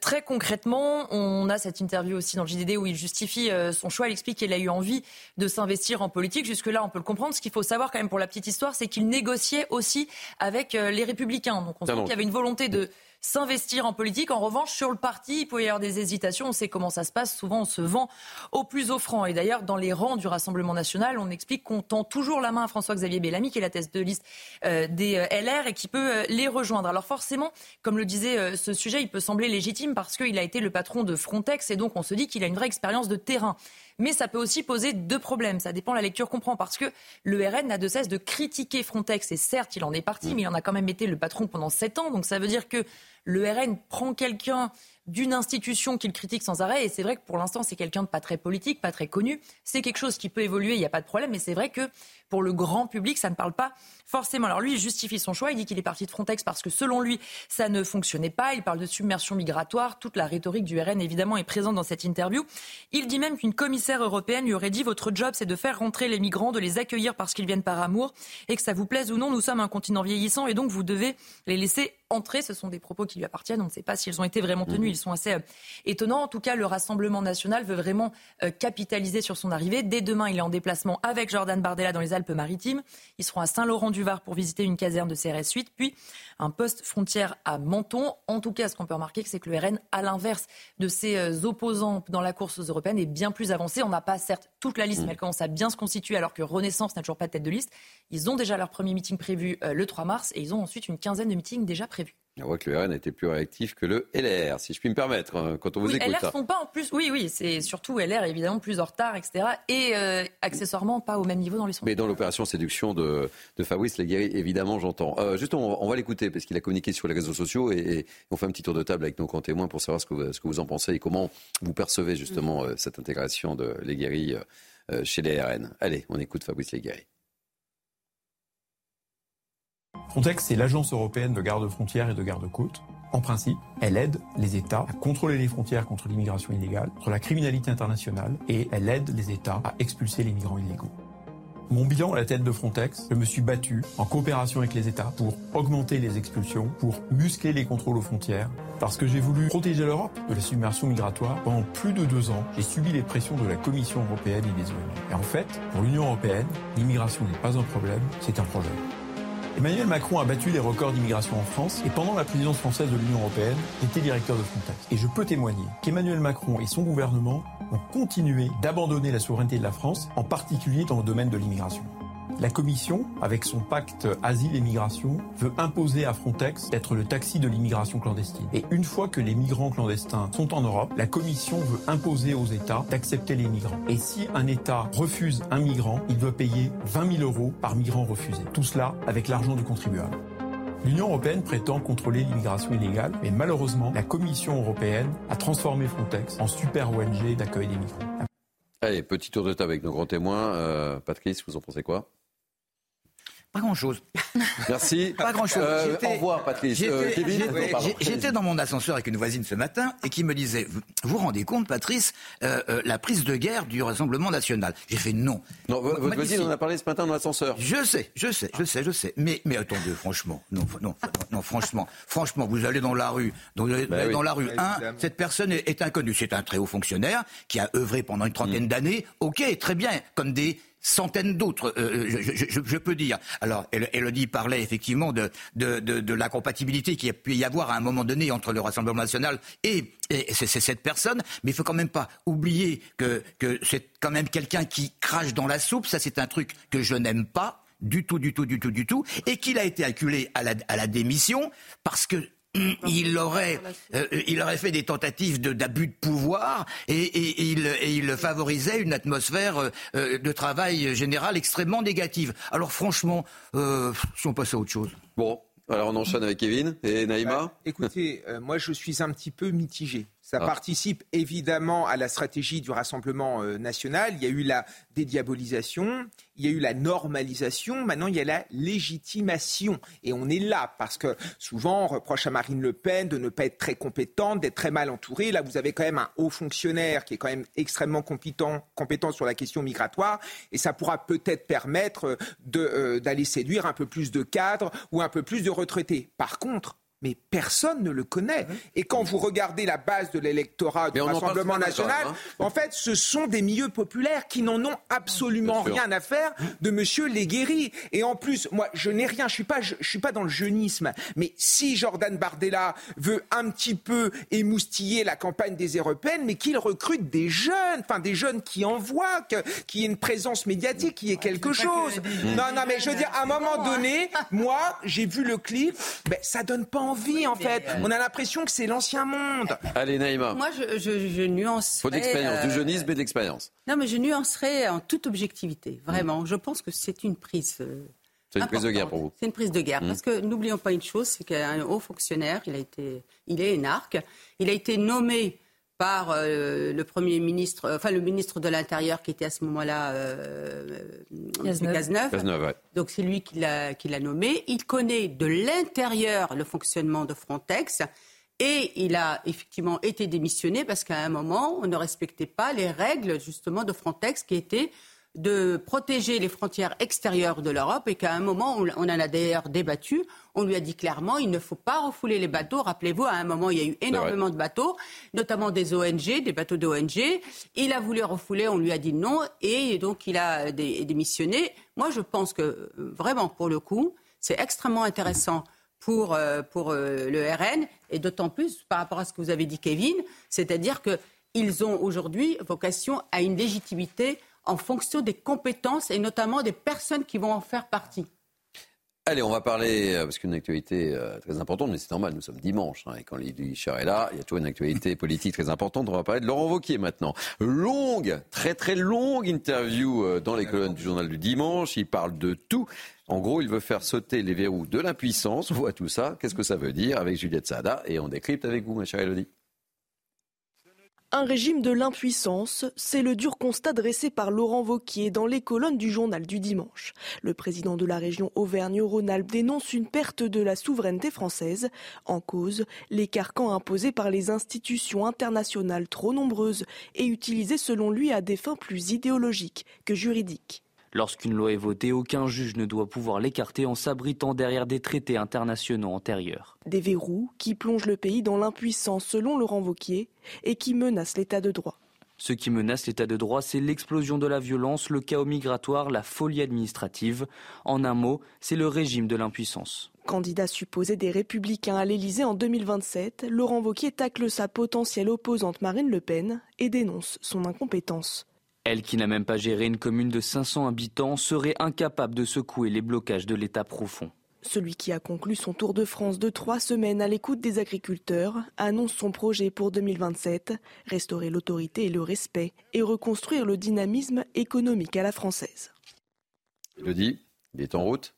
Speaker 24: très concrètement, on a cette interview aussi dans le JDD où il justifie son choix. Il explique qu'il a eu envie de s'investir en politique. Jusque-là, on peut le comprendre. Ce qu'il faut savoir quand même pour la petite histoire, c'est qu'il négociait aussi avec les Républicains. Donc on sent qu'il y avait une volonté de s'investir en politique. En revanche, sur le parti, il peut y avoir des hésitations. On sait comment ça se passe. Souvent, on se vend au plus offrant. Et d'ailleurs, dans les rangs du Rassemblement national, on explique qu'on tend toujours la main à François-Xavier Bellamy, qui est la tête de liste euh, des euh, LR et qui peut euh, les rejoindre. Alors forcément, comme le disait ce sujet, il peut sembler légitime parce qu'il a été le patron de Frontex et donc on se dit qu'il a une vraie expérience de terrain. Mais ça peut aussi poser deux problèmes. Ça dépend de la lecture qu'on prend. Parce que le RN n'a de cesse de critiquer Frontex. Et certes, il en est parti, mais il en a quand même été le patron pendant sept ans. Donc ça veut dire que le RN prend quelqu'un d'une institution qu'il critique sans arrêt. Et c'est vrai que pour l'instant, c'est quelqu'un de pas très politique, pas très connu. C'est quelque chose qui peut évoluer, il n'y a pas de problème. Mais c'est vrai que pour le grand public, ça ne parle pas forcément. Alors lui, il justifie son choix. Il dit qu'il est parti de Frontex parce que selon lui, ça ne fonctionnait pas. Il parle de submersion migratoire. Toute la rhétorique du RN, évidemment, est présente dans cette interview. Il dit même qu'une commissaire européenne lui aurait dit votre job, c'est de faire rentrer les migrants, de les accueillir parce qu'ils viennent par amour et que ça vous plaise ou non, nous sommes un continent vieillissant et donc vous devez les laisser entrer. Ce sont des propos qui lui appartiennent. On ne sait pas s'ils ont été vraiment tenus. Mmh. Ils sont assez euh, étonnants. En tout cas, le Rassemblement national veut vraiment euh, capitaliser sur son arrivée. Dès demain, il est en déplacement avec Jordan Bardella dans les Alpes-Maritimes. Ils seront à Saint-Laurent-du-Var pour visiter une caserne de CRS 8, puis un poste frontière à Menton. En tout cas, ce qu'on peut remarquer, c'est que le RN, à l'inverse de ses euh, opposants dans la course aux européennes, est bien plus avancé. On n'a pas certes toute la liste, mmh. mais elle commence à bien se constituer alors que Renaissance n'a toujours pas de tête de liste. Ils ont déjà leur premier meeting prévu le 3 mars et ils ont ensuite une quinzaine de meetings déjà prévus.
Speaker 2: On voit que le RN a été plus réactif que le LR, si je puis me permettre, hein, quand on vous
Speaker 24: oui,
Speaker 2: écoute.
Speaker 24: LR sont pas en plus, oui, oui, c'est surtout LR évidemment plus en retard, etc. Et euh, accessoirement pas au même niveau dans les sondages.
Speaker 2: Mais dans l'opération séduction de, de Fabrice Leguéry, évidemment, j'entends. Euh, justement, on va l'écouter parce qu'il a communiqué sur les réseaux sociaux et, on fait un petit tour de table avec nos grands témoins pour savoir ce que, vous, ce que vous en pensez et comment vous percevez justement mm. euh, cette intégration de Leguéry euh, chez les RN. Allez, on écoute Fabrice Leguéry.
Speaker 25: Frontex, c'est l'agence européenne de garde-frontières et de garde-côtes. En principe, elle aide les États à contrôler les frontières contre l'immigration illégale, contre la criminalité internationale, et elle aide les États à expulser les migrants illégaux. Mon bilan à la tête de Frontex, je me suis battu en coopération avec les États pour augmenter les expulsions, pour muscler les contrôles aux frontières, parce que j'ai voulu protéger l'Europe de la submersion migratoire. Pendant plus de deux ans, j'ai subi les pressions de la Commission européenne et des ONG. Et en fait, pour l'Union européenne, l'immigration n'est pas un problème, c'est un problème. Emmanuel Macron a battu les records d'immigration en France et pendant la présidence française de l'Union européenne, était directeur de Frontex. Et je peux témoigner qu'Emmanuel Macron et son gouvernement ont continué d'abandonner la souveraineté de la France, en particulier dans le domaine de l'immigration. La Commission, avec son pacte Asile et Migration, veut imposer à Frontex d'être le taxi de l'immigration clandestine. Et une fois que les migrants clandestins sont en Europe, la Commission veut imposer aux États d'accepter les migrants. Et si un État refuse un migrant, il doit payer 20 000 euros par migrant refusé. Tout cela avec l'argent du contribuable. L'Union européenne prétend contrôler l'immigration illégale, mais malheureusement, la Commission européenne a transformé Frontex en super ONG d'accueil des migrants.
Speaker 2: Allez, petit tour de table avec nos grands témoins. Euh, Patrice, vous en pensez quoi?
Speaker 17: Pas grand-chose. (laughs)
Speaker 2: Merci.
Speaker 17: Pas grand-chose.
Speaker 2: Euh, au revoir, Patrice. Euh,
Speaker 17: j'étais dans mon ascenseur avec une voisine ce matin et qui me disait Vous vous rendez compte, Patrice, euh, la prise de guerre du Rassemblement national J'ai fait non.
Speaker 2: Non, votre voisine en a parlé ce matin dans l'ascenseur.
Speaker 17: Je sais, je sais, je sais, je sais. Mais, mais attendez, franchement, non, non, non, franchement, franchement, vous allez dans la rue, dans, bah dans la rue, un, cette personne est, est inconnue. C'est un très haut fonctionnaire qui a œuvré pendant une trentaine mm. d'années. Ok, très bien, comme des centaines d'autres, euh, je, peux dire. Alors, Elodie parlait effectivement de, de, la compatibilité qu'il a pu y avoir à un moment donné entre le Rassemblement national et, c'est cette personne, mais il faut quand même pas oublier que, que c'est quand même quelqu'un qui crache dans la soupe, ça c'est un truc que je n'aime pas du tout, du tout, du tout, du tout, et qu'il a été acculé à la, à la démission parce que il aurait, euh, il aurait fait des tentatives d'abus de, pouvoir et, il, favorisait une atmosphère euh, euh, de travail général extrêmement négative. Alors franchement, si on passe à autre chose.
Speaker 2: Bon, alors on enchaîne avec Kevin et Naïma. Bah,
Speaker 16: écoutez, moi je suis un petit peu mitigé. Ça ah. participe évidemment à la stratégie du Rassemblement euh, national. Il y a eu la dédiabolisation, il y a eu la normalisation, maintenant il y a la légitimation. Et on est là parce que souvent on reproche à Marine Le Pen de ne pas être très compétente, d'être très mal entourée. Là, vous avez quand même un haut fonctionnaire qui est quand même extrêmement compétent, compétent sur la question migratoire et ça pourra peut-être permettre euh, d'aller séduire un peu plus de cadres ou un peu plus de retraités. Par contre, mais personne ne le connaît. Et quand vous regardez la base de l'électorat du Rassemblement national, hein. en fait, ce sont des milieux populaires qui n'en ont absolument rien à faire de Monsieur Léguéry. Et en plus, moi, je n'ai rien, je suis pas, je, suis pas dans le jeunisme. Mais si Jordan Bardella veut un petit peu émoustiller la campagne des européennes, mais qu'il recrute des jeunes, enfin des jeunes qui envoient, qui ait une présence médiatique, qui ait quelque chose. Non, non, mais je veux dire, à un moment donné, moi, j'ai vu le clip, ben, ça donne pas envie, en fait. Euh, On a l'impression que c'est l'ancien monde.
Speaker 2: Allez, Naïma.
Speaker 15: Moi, je, je, je nuancerais...
Speaker 2: Faut d'expérience, du euh, jeunisme et d'expérience.
Speaker 15: Non, mais je nuancerai en toute objectivité. Vraiment, je pense que c'est une prise... Euh,
Speaker 2: c'est une prise de guerre pour vous.
Speaker 15: C'est une prise de guerre. Mmh. Parce que n'oublions pas une chose, c'est qu'un haut fonctionnaire, il, a été, il est énarque, il a été nommé par euh, le premier ministre, enfin le ministre de l'Intérieur qui était à ce moment-là euh,
Speaker 2: Cazeneuve.
Speaker 15: Donc c'est lui qui l'a nommé. Il connaît de l'intérieur le fonctionnement de Frontex. Et il a effectivement été démissionné parce qu'à un moment, on ne respectait pas les règles justement de Frontex qui étaient de protéger les frontières extérieures de l'Europe et qu'à un moment, on en a d'ailleurs débattu, on lui a dit clairement, il ne faut pas refouler les bateaux. Rappelez-vous, à un moment, il y a eu énormément de bateaux, notamment des ONG, des bateaux d'ONG. Il a voulu refouler, on lui a dit non, et donc il a démissionné. Moi, je pense que vraiment, pour le coup, c'est extrêmement intéressant pour, euh, pour euh, le RN, et d'autant plus par rapport à ce que vous avez dit, Kevin, c'est-à-dire qu'ils ont aujourd'hui vocation à une légitimité en fonction des compétences et notamment des personnes qui vont en faire partie.
Speaker 2: Allez, on va parler, euh, parce qu'une actualité euh, très importante, mais c'est normal, nous sommes dimanche, hein, et quand Lydie Cher est là, il y a toujours une actualité (laughs) politique très importante. On va parler de Laurent Wauquiez maintenant. Longue, très très longue interview euh, dans les colonnes du journal du dimanche. Il parle de tout. En gros, il veut faire sauter les verrous de l'impuissance. On voit tout ça. Qu'est-ce que ça veut dire avec Juliette Sada Et on décrypte avec vous, ma chère Elodie.
Speaker 26: Un régime de l'impuissance, c'est le dur constat dressé par Laurent Vauquier dans les colonnes du journal du dimanche. Le président de la région Auvergne-Rhône-Alpes dénonce une perte de la souveraineté française. En cause, les carcans imposés par les institutions internationales trop nombreuses et utilisés selon lui à des fins plus idéologiques que juridiques.
Speaker 27: Lorsqu'une loi est votée, aucun juge ne doit pouvoir l'écarter en s'abritant derrière des traités internationaux antérieurs.
Speaker 26: Des verrous qui plongent le pays dans l'impuissance selon Laurent Vauquier et qui menacent l'état de droit.
Speaker 27: Ce qui menace l'état de droit, c'est l'explosion de la violence, le chaos migratoire, la folie administrative. En un mot, c'est le régime de l'impuissance.
Speaker 26: Candidat supposé des Républicains à l'Élysée en 2027, Laurent Vauquier tacle sa potentielle opposante Marine Le Pen et dénonce son incompétence.
Speaker 27: Elle, qui n'a même pas géré une commune de 500 habitants, serait incapable de secouer les blocages de l'État profond.
Speaker 26: Celui qui a conclu son tour de France de trois semaines à l'écoute des agriculteurs annonce son projet pour 2027, restaurer l'autorité et le respect et reconstruire le dynamisme économique à la française.
Speaker 2: Le dit, il est en route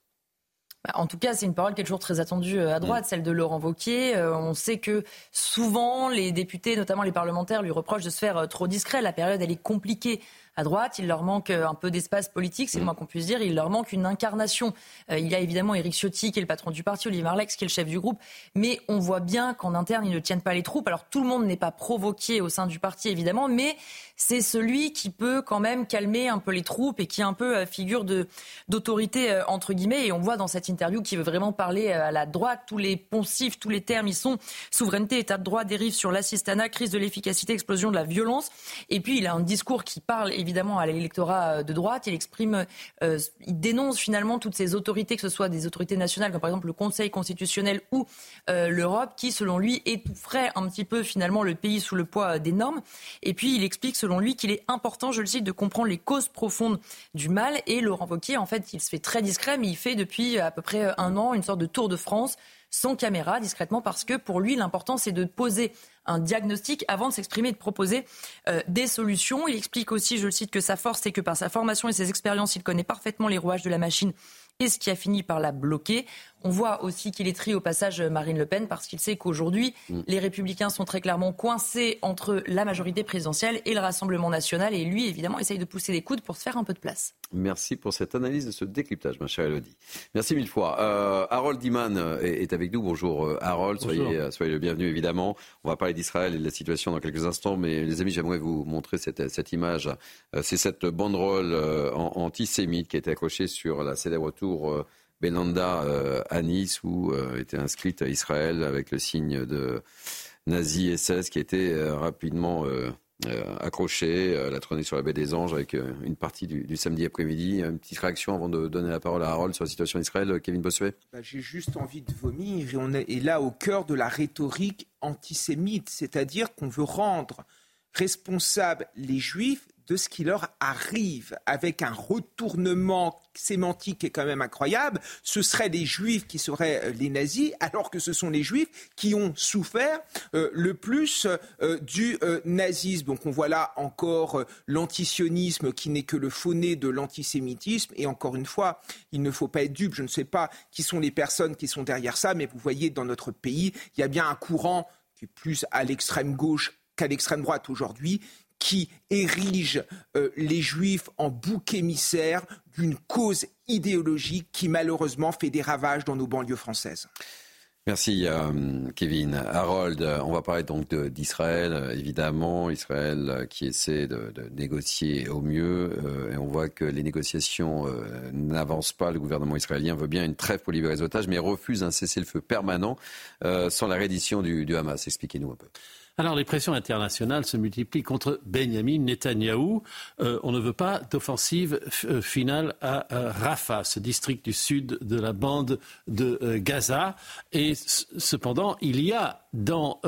Speaker 24: Bah, en tout cas, c'est une parole qui est toujours très attendue à droite, mm. celle de Laurent Vauquier. on sait que souvent, les députés, notamment les parlementaires, lui reprochent de se faire trop discret. La période, elle est compliquée à droite. Il leur manque euh, un peu d'espace politique, c'est le mm. moins qu'on puisse dire. Il leur manque une incarnation. Euh, il y a évidemment Éric Ciotti qui est le patron du parti, Olivier Marlex qui est le chef du groupe. Mais on voit bien qu'en interne, ils ne tiennent pas les troupes. Alors tout le monde n'est pas provoqué au sein du parti, évidemment, mais c'est celui qui peut quand même calmer un peu les troupes et qui est un peu euh, figure de d'autorité entre guillemets. Et on voit dans cette interview qu'il veut vraiment parler à la droite. Tous les poncifs, tous les termes, ils sont souveraineté, état de droit, dérive sur l'assistanat, crise de l'efficacité, explosion de la violence. Et puis il a un discours qui parle évidemment à l'électorat de droite. Il exprime, euh, il dénonce finalement toutes ces autorités, que ce soit des autorités nationales comme par exemple le Conseil constitutionnel ou euh, l'Europe, qui selon lui étoufferaient un petit peu finalement le pays sous le poids des normes. Et puis il explique selon lui qu'il est important, je le cite, de comprendre les causes profondes du mal. Et Laurent Wauquiez, en fait, il se fait très discret, mais il fait depuis à peu près un an une sorte de tour de France sans caméra, discrètement, parce que pour lui, l'important, c'est de poser un diagnostic avant de s'exprimer et de proposer euh, des solutions. Il explique aussi, je le cite, que sa force, c'est que par sa formation et ses expériences, il connaît parfaitement les rouages de la machine et ce qui a fini par la bloquer. On voit aussi qu'il est tri au passage Marine Le Pen parce qu'il sait qu'aujourd'hui, mm. les républicains sont très clairement coincés entre la majorité présidentielle et le Rassemblement national. Et lui, évidemment, essaye de pousser les coudes pour se faire un peu de place.
Speaker 2: Merci pour cette analyse de ce décryptage, ma chère Elodie. Merci mille fois. Euh, Harold Diman est, avec nous. Bonjour euh, Harold, Soyez, euh, soyez, le bienvenu évidemment. On va parler d'Israël et de la situation dans quelques instants, mais les amis, j'aimerais vous montrer cette, cette image. C'est cette banderole antisémite qui a été accrochée sur la célèbre tour Belanda euh, à Nice où euh, était inscrite à Israël avec le signe de nazi SS qui était euh, rapidement accroché, la trônée sur la baie des Anges avec une partie du, samedi après-midi. Une petite réaction avant de donner la parole à Harold sur la situation d'Israël, Kevin Bossuet?
Speaker 16: Bah, J'ai juste envie de vomir et on est là au cœur de la rhétorique antisémite, c'est-à-dire qu'on veut rendre responsables les juifs de ce qui leur arrive, avec un retournement sémantique qui est quand même incroyable. Ce seraient les juifs qui seraient euh, les nazis, alors que ce sont les juifs qui ont souffert euh, le plus euh, du nazisme. Donc on voit là encore l'antisionisme qui n'est que le faux-nez de l'antisémitisme. Et encore une fois, il ne faut pas être dupe. Je ne sais pas qui sont les personnes qui sont derrière ça, mais vous voyez, dans notre pays, il y a bien un courant qui est plus à l'extrême gauche qu'à l'extrême droite aujourd'hui, qui érige euh, les juifs en bouc émissaire d'une cause idéologique qui malheureusement fait des ravages dans nos banlieues françaises.
Speaker 2: Merci euh, Kevin. Harold, on va parler donc d'Israël, évidemment. Israël euh, qui essaie de, négocier au mieux. et on voit que les négociations n'avancent pas. Le gouvernement israélien veut bien une trêve pour libérer les otages, mais refuse un cessez-le-feu permanent sans la reddition du Hamas. Expliquez-nous un peu.
Speaker 28: Alors les pressions internationales se multiplient contre Benjamin Netanyahou. Euh, on ne veut pas d'offensive euh, finale à Rafah, ce district du sud de la bande de euh, Gaza. Et cependant, il y a dans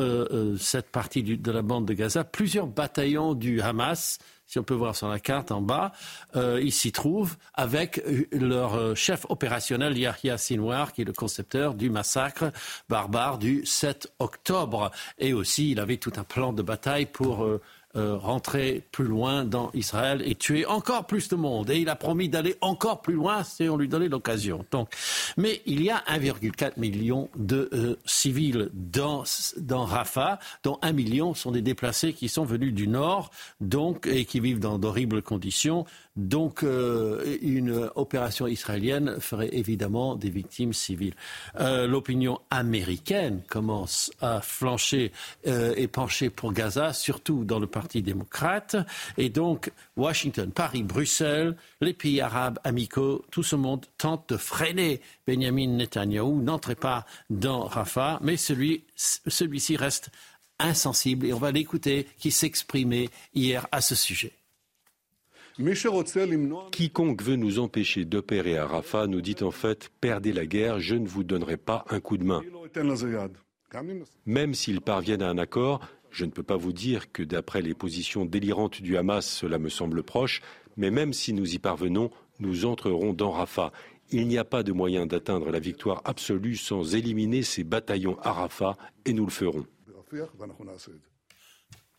Speaker 28: cette partie de la bande de Gaza plusieurs bataillons du Hamas si on peut voir sur la carte en bas, euh, ils s'y trouvent avec euh, leur euh, chef opérationnel Yahya Sinwar, qui est le concepteur du massacre barbare du 7 octobre. Et aussi, il avait tout un plan de bataille pour euh, rentrer plus loin dans Israël et tuer encore plus de monde. Et il a promis d'aller encore plus loin si on lui donnait l'occasion. Donc, mais il y a 1,4 million de euh, civils dans, dans Rafah, dont 1 million sont des déplacés qui sont venus du nord, donc et qui vivent dans d'horribles conditions. Donc, euh, une opération israélienne ferait évidemment des victimes civiles. Euh, l'opinion américaine commence à flancher euh, et pencher pour Gaza, surtout dans le Parti démocrate. Et donc, Washington, Paris, Bruxelles, les pays arabes amicaux, tout ce monde tente de freiner Benjamin Netanyahu. N'entrez pas dans Rafah, mais celui, celui-ci reste insensible. Et on va l'écouter qui s'exprimait hier à ce sujet.
Speaker 29: Quiconque veut nous empêcher d'opérer à Rafah nous dit en fait perdez la guerre, je ne vous donnerai pas un coup de main. Même s'ils parviennent à un accord, je ne peux pas vous dire que d'après les positions délirantes du Hamas, cela me semble proche, mais même si nous y parvenons, nous entrerons dans Rafah. Il n'y a pas de moyen d'atteindre la victoire absolue sans éliminer ces bataillons à Rafah, et nous le ferons.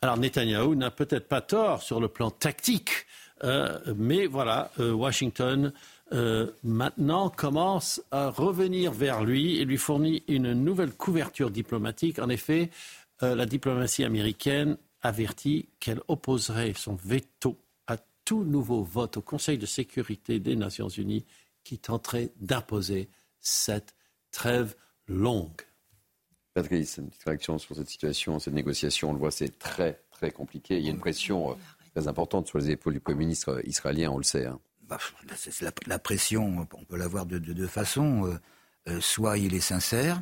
Speaker 28: Alors Netanyahou n'a peut-être pas tort sur le plan tactique. Euh, mais voilà, euh, Washington euh, maintenant commence à revenir vers lui et lui fournit une nouvelle couverture diplomatique. En effet, euh, la diplomatie américaine avertit qu'elle opposerait son veto à tout nouveau vote au Conseil de sécurité des Nations Unies qui tenterait d'imposer cette trêve longue.
Speaker 2: Patrice, une petite réaction sur cette situation, cette négociation. On le voit, c'est très, très compliqué. Il y a une pression euh, très importante sur les épaules du Premier ministre israélien, on le sait. Hein.
Speaker 17: Bah, la, pression, on peut l'avoir de deux façons. Euh, euh, soit il est sincère,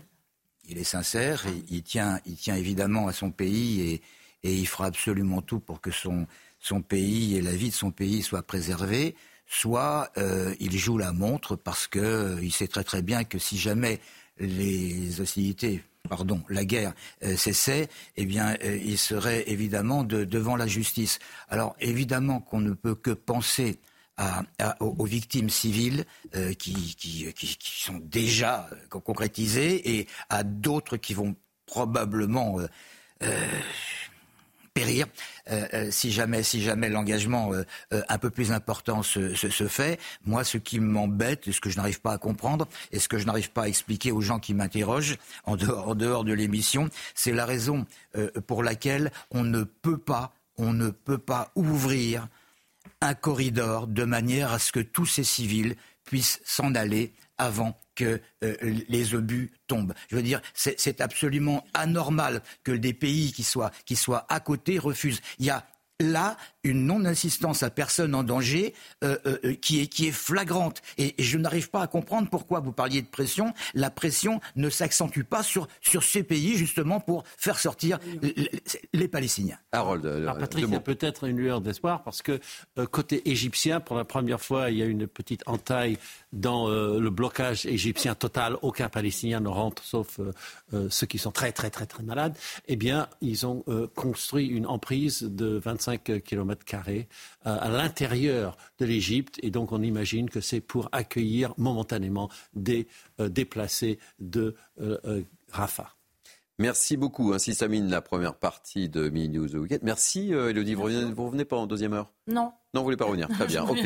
Speaker 17: il est sincère, il, tient, il tient évidemment à son pays et, et il fera absolument tout pour que son, son pays et la vie de son pays soient préservés soit il joue la montre parce qu'il sait très très bien que si jamais les hostilités pardon, la guerre euh, cessait, eh bien, euh, il serait évidemment devant la justice. Alors, évidemment qu'on ne peut que penser aux, victimes civiles euh, qui, sont déjà concrétisées et à d'autres qui vont probablement périr euh, euh, si jamais, si jamais l'engagement euh, un peu plus important se, fait. Moi, ce qui m'embête, ce que je n'arrive pas à comprendre, et ce que je n'arrive pas à expliquer aux gens qui m'interrogent en dehors, en dehors de l'émission, c'est la raison pour laquelle on ne peut pas, on ne peut pas ouvrir un corridor de manière à ce que tous ces civils puissent s'en aller avant que euh, les obus tombent. Je veux dire, c'est absolument anormal que des pays qui soient, qui soient à côté refusent. Il y a là une non-assistance à personne en danger euh, euh, euh, qui, est, qui est flagrante. Et, je n'arrive pas à comprendre pourquoi vous parliez de pression. La pression ne s'accentue pas sur, sur ces pays, justement, pour faire sortir les, Palestiniens.
Speaker 28: Harold, Alors, Patrick, il y a peut-être une lueur d'espoir parce que côté égyptien, pour la première fois, il y a une petite entaille dans le blocage égyptien total. Aucun Palestinien ne rentre, sauf ceux qui sont très, très, très, très malades. Eh bien, ils ont construit une emprise de 25 km carrés euh, à l'intérieur de l'Égypte. Et donc, on imagine que c'est pour accueillir momentanément des euh, déplacés de euh, Rafah.
Speaker 2: Merci beaucoup. Ainsi s'amine la première partie de Mini News Weekend. Merci Elodie. Vous ne revenez, pas en deuxième heure?
Speaker 24: Non.
Speaker 2: Non, vous voulez pas revenir. (laughs) Très bien. Ok.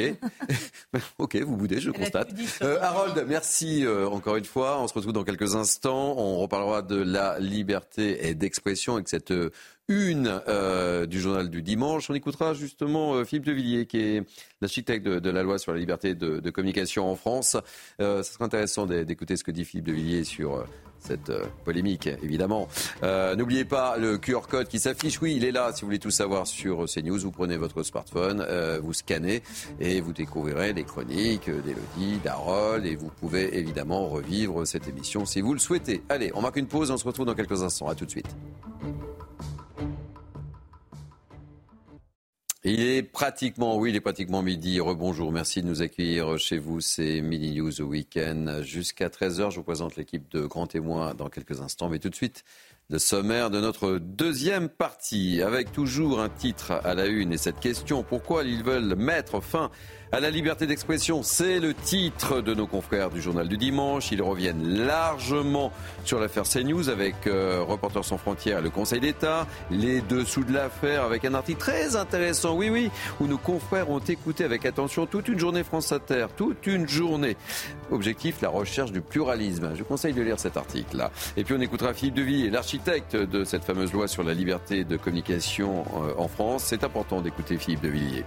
Speaker 2: (laughs) ok, vous boudez, je constate. Euh, Harold, merci euh, encore une fois. On se retrouve dans quelques instants. On reparlera de la liberté et d'expression avec cette euh, une du journal du dimanche. On écoutera justement Philippe de Villiers, qui est l'architecte de, la loi sur la liberté de, communication en France. ce sera intéressant d'écouter ce que dit Philippe de Villiers sur cette euh, polémique, évidemment. Euh, n'oubliez pas le QR code qui s'affiche. Oui, il est là. Si vous voulez tout savoir sur CNews, vous prenez votre smartphone, euh, vous scannez et vous découvrirez les chroniques d'Elodie, d'Harold et vous pouvez évidemment revivre cette émission si vous le souhaitez. Allez, on marque une pause. On se retrouve dans quelques instants. À tout de suite. Il est pratiquement, oui, il est pratiquement midi. Rebonjour, merci de nous accueillir chez vous. C'est Mini News au week-end jusqu'à 13h. Je vous présente l'équipe de grands témoins dans quelques instants. Mais tout de suite, le sommaire de notre deuxième partie, avec toujours un titre à la une et cette question, pourquoi ils veulent mettre fin la liberté d'expression. C'est le titre de nos confrères du journal du dimanche. Ils reviennent largement sur l'affaire CNews avec euh, Reporters sans frontières et le Conseil d'État. Les dessous de l'affaire avec un article très intéressant, oui, oui, où nos confrères ont écouté avec attention toute une journée France Inter, toute une journée. Objectif, la recherche du pluralisme. Je vous conseille de lire cet article-là. Et puis on écoutera Philippe Deville, l'architecte de cette fameuse loi sur la liberté de communication euh, en France. C'est important d'écouter Philippe Devilliers.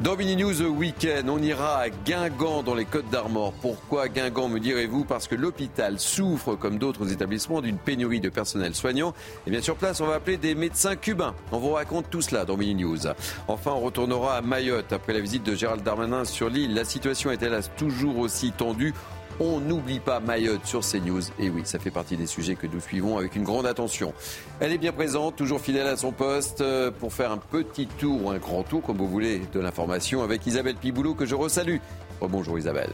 Speaker 2: Dans Mini News Weekend, on ira à Guingamp dans les Côtes d'Armor. Pourquoi Guingamp, me direz-vous? Parce que l'hôpital souffre, comme d'autres établissements, d'une pénurie de personnel soignant. Et bien sur place, on va appeler des médecins cubains. On vous raconte tout cela dans Mini News. Enfin, on retournera à Mayotte après la visite de Gérald Darmanin sur l'île. La situation est hélas toujours aussi tendue. On n'oublie pas Mayotte sur CNews. Et oui, ça fait partie des sujets que nous suivons avec une grande attention. Elle est bien présente, toujours fidèle à son poste, euh, pour faire un petit tour ou un grand tour, comme vous voulez, de l'information avec Isabelle Piboulot, que je resalue. Bonjour Isabelle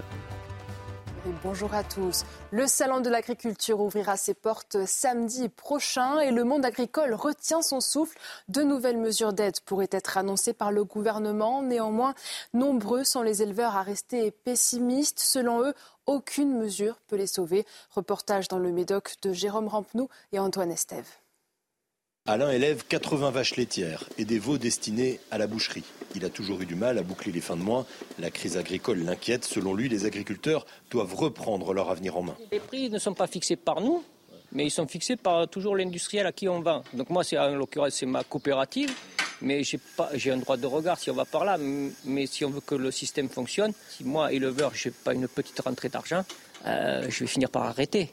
Speaker 3: bonjour à tous. Le Salon de l'agriculture ouvrira ses portes samedi prochain et le monde agricole retient son souffle. De nouvelles mesures d'aide pourraient être annoncées par le gouvernement. Néanmoins, nombreux sont les éleveurs à rester pessimistes. Selon eux, aucune mesure peut les sauver. Reportage dans le Médoc de Jérôme Rampenou et Antoine Estève.
Speaker 18: Alain élève 80 vaches laitières et des veaux destinés à la boucherie. Il a toujours eu du mal à boucler les fins de mois. La crise agricole l'inquiète. Selon lui, les agriculteurs doivent reprendre leur avenir en main.
Speaker 19: Les prix ne sont pas fixés par nous, mais ils sont fixés par toujours l'industriel à qui on vend. Donc moi, c'est en l'occurrence, c'est ma coopérative, mais j'ai un droit de regard si on va par là. Mais si on veut que le système fonctionne, si moi, éleveur, j'ai pas une petite rentrée d'argent, euh, je vais finir par arrêter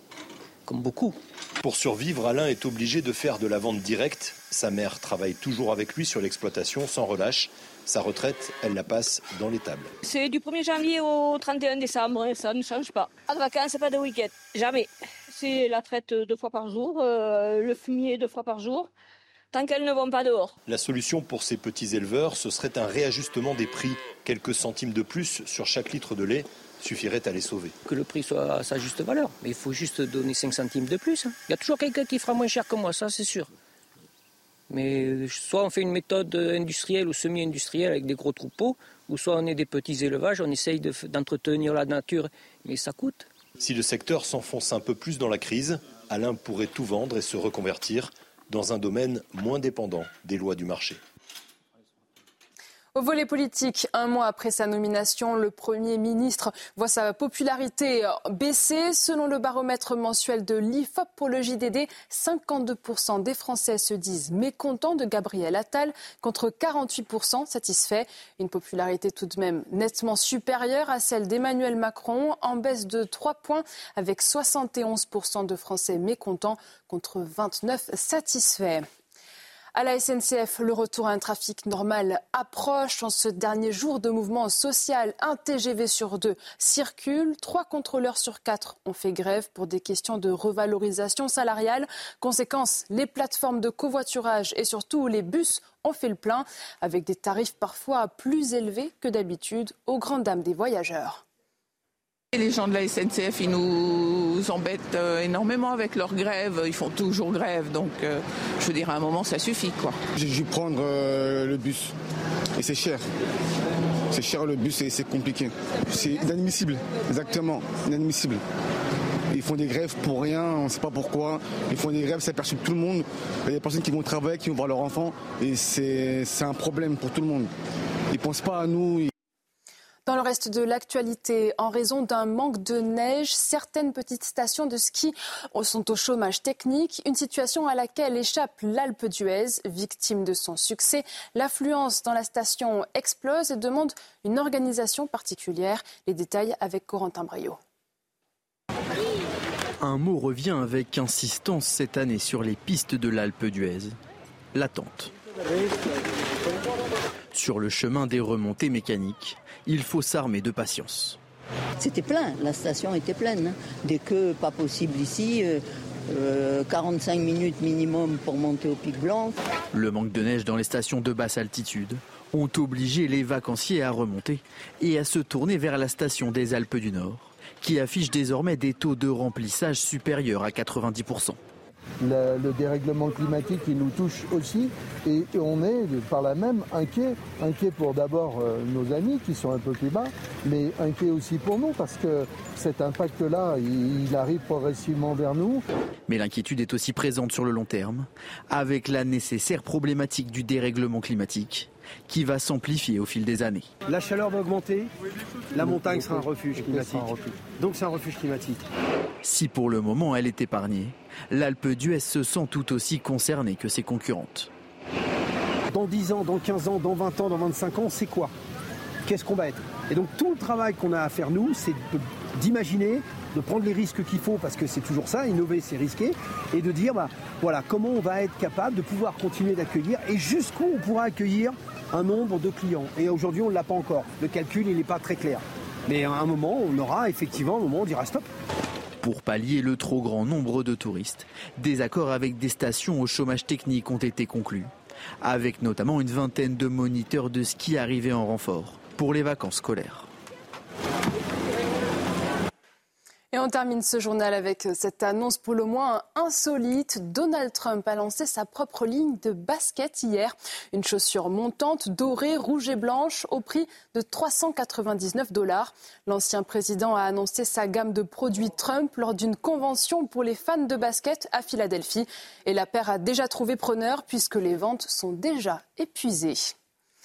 Speaker 19: comme beaucoup.
Speaker 18: Pour survivre, Alain est obligé de faire de la vente directe. Sa mère travaille toujours avec lui sur l'exploitation sans relâche. Sa retraite, elle la passe dans les tables.
Speaker 20: C'est du 1er janvier au 31 décembre, ça ne change pas. Pas de vacances, pas de week-end, jamais. C'est la traite deux fois par jour, euh, le fumier deux fois par jour, tant qu'elles ne vont pas dehors.
Speaker 18: La solution pour ces petits éleveurs, ce serait un réajustement des prix. Quelques centimes de plus sur chaque litre de lait suffirait à les sauver.
Speaker 19: Que le prix soit à sa juste valeur. Mais il faut juste donner 5 centimes de plus. hein. Il y a toujours quelqu'un qui fera moins cher que moi, ça c'est sûr. Mais soit on fait une méthode industrielle ou semi-industrielle avec des gros troupeaux, ou soit on est des petits élevages, on essaye de d'entretenir la nature, mais ça coûte.
Speaker 18: Si le secteur s'enfonce un peu plus dans la crise, Alain pourrait tout vendre et se reconvertir dans un domaine moins dépendant des lois du marché.
Speaker 3: Au volet politique, un mois après sa nomination, le Premier ministre voit sa popularité baisser. Selon le baromètre mensuel de l'IFOP pour le JDD, 52% des Français se disent mécontents de Gabriel Attal contre 48% satisfaits. Une popularité tout de même nettement supérieure à celle d'Emmanuel Macron, en baisse de 3 points avec 71% de Français mécontents contre 29 satisfaits. À la SNCF, le retour à un trafic normal approche. En ce dernier jour de mouvement social, un TGV sur deux circule. Trois contrôleurs sur quatre ont fait grève pour des questions de revalorisation salariale. Conséquence, les plateformes de covoiturage et surtout les bus ont fait le plein, avec des tarifs parfois plus élevés que d'habitude, aux grandes dames des voyageurs.
Speaker 30: Les gens de la SNCF, ils nous embêtent euh, énormément avec leur grève. Ils font toujours grève, donc euh, je veux dire, à un moment, ça suffit, quoi.
Speaker 31: J'ai dû prendre euh, le bus et c'est cher. C'est cher le bus et c'est compliqué. C'est inadmissible, exactement, inadmissible. Ils font des grèves pour rien, on ne sait pas pourquoi. Ils font des grèves, ça perturbe tout le monde. Il y a des personnes qui vont travailler, qui vont voir leurs enfants et c'est un problème pour tout le monde. Ils pensent pas à nous.
Speaker 3: Dans le reste de l'actualité, en raison d'un manque de neige, certaines petites stations de ski sont au chômage technique, une situation à laquelle échappe l'Alpe d'Huez, victime de son succès. L'affluence dans la station explose et demande une organisation particulière. Les détails avec Corentin Brio.
Speaker 32: Un mot revient avec insistance cette année sur les pistes de l'Alpe d'Huez. L'attente. Sur le chemin des remontées mécaniques, il faut s'armer de patience.
Speaker 33: C'était plein, la station était pleine. hein. Dès que pas possible ici, euh, euh, 45 minutes minimum pour monter au Pic Blanc.
Speaker 32: Le manque de neige dans les stations de basse altitude ont obligé les vacanciers à remonter et à se tourner vers la station des Alpes du Nord, qui affiche désormais des taux de remplissage supérieurs à 90%.
Speaker 34: Le, le dérèglement climatique, il nous touche aussi et on est par là même inquiet. Inquiet pour d'abord euh, nos amis qui sont un peu plus bas, mais inquiet aussi pour nous parce que cet impact-là, il, il arrive progressivement vers nous.
Speaker 32: Mais l'inquiétude est aussi présente sur le long terme, avec la nécessaire problématique du dérèglement climatique, qui va s'amplifier au fil des années.
Speaker 35: La chaleur va augmenter, la montagne sera un refuge climatique. Donc c'est un refuge climatique.
Speaker 32: Si pour le moment elle est épargnée, l'Alpe d'Huez se sent tout aussi concernée que ses concurrentes.
Speaker 35: Dans 10 ans, dans 15 ans, dans 20 ans, dans 25 ans, c'est quoi? Qu'est-ce qu'on va être? Et donc tout le travail qu'on a à faire nous, c'est d'imaginer, de prendre les risques qu'il faut, parce que c'est toujours ça, innover c'est risquer, et de dire, bah, voilà, comment on va être capable de pouvoir continuer d'accueillir, et jusqu'où on pourra accueillir un nombre de clients. Et aujourd'hui, on ne l'a pas encore. Le calcul, il n'est pas très clair. Mais à un moment, on aura effectivement un moment où on dira stop.
Speaker 32: Pour pallier le trop grand nombre de touristes, des accords avec des stations au chômage technique ont été conclus, avec notamment une vingtaine de moniteurs de ski arrivés en renfort pour les vacances scolaires.
Speaker 3: Et on termine ce journal avec cette annonce pour le moins insolite. Donald Trump a lancé sa propre ligne de basket hier. Une chaussure montante, dorée, rouge et blanche, au prix de 399 dollars. L'ancien président a annoncé sa gamme de produits Trump lors d'une convention pour les fans de basket à Philadelphie. Et la paire a déjà trouvé preneur puisque les ventes sont déjà épuisées.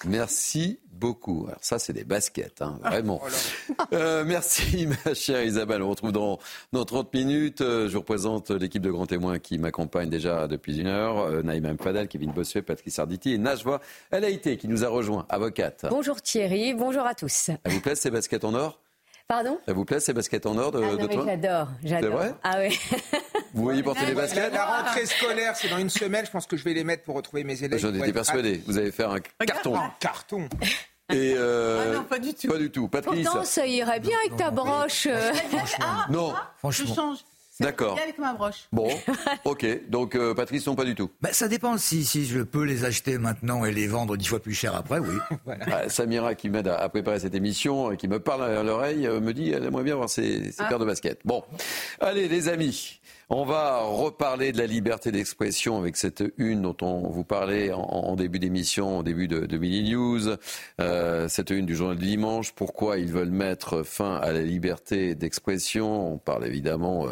Speaker 2: Merci beaucoup. Alors ça, c'est des baskets, hein, vraiment. Euh, merci, (laughs) ma chère Isabelle. On se retrouve dans, dans 30 minutes. Euh, je représente l'équipe de grands témoins qui m'accompagne déjà depuis une heure. Euh, Naïma Mfadel, Kevin Bossuet, Patrice Arditi et Najwa El Haïté qui nous a rejoint, avocate.
Speaker 36: Bonjour Thierry, bonjour à tous.
Speaker 2: Ça vous plaît ces baskets en or?
Speaker 36: Pardon
Speaker 2: Ça vous plaît ces baskets en or de,
Speaker 36: ah,
Speaker 2: de toi
Speaker 36: J'adore, j'adore.
Speaker 2: C'est vrai
Speaker 36: Ah oui.
Speaker 2: Vous voyez porter les baskets
Speaker 16: La rentrée scolaire, c'est dans une semaine. Je pense que je vais les mettre pour retrouver mes élèves.
Speaker 2: J'en étais persuadé. Vous allez faire un carton.
Speaker 16: Un carton.
Speaker 2: Et euh,
Speaker 15: Ah non, pas du tout.
Speaker 2: Pas du tout. Patrice
Speaker 36: Pourtant, ça irait bien avec ta broche. euh.
Speaker 15: Ah,
Speaker 2: Non.
Speaker 15: je change.
Speaker 2: D'accord.
Speaker 15: avec ma broche.
Speaker 2: Bon, (laughs) ok. Donc euh, Patrice, non pas du tout.
Speaker 17: Bah, ça dépend. Si, si je peux les acheter maintenant et les vendre dix fois plus cher après, oui. (laughs)
Speaker 2: Ah, Samira, qui m'aide à, à préparer cette émission, et qui me parle à l'oreille, euh, me dit elle aimerait bien voir ses, ses
Speaker 15: Ah.
Speaker 2: paires de baskets. Bon, allez les amis, on va reparler de la liberté d'expression avec cette une dont on vous parlait en, début d'émission, en début de, Mini News. Euh, cette une du journal du dimanche. Pourquoi ils veulent mettre fin à la liberté d'expression On parle évidemment euh,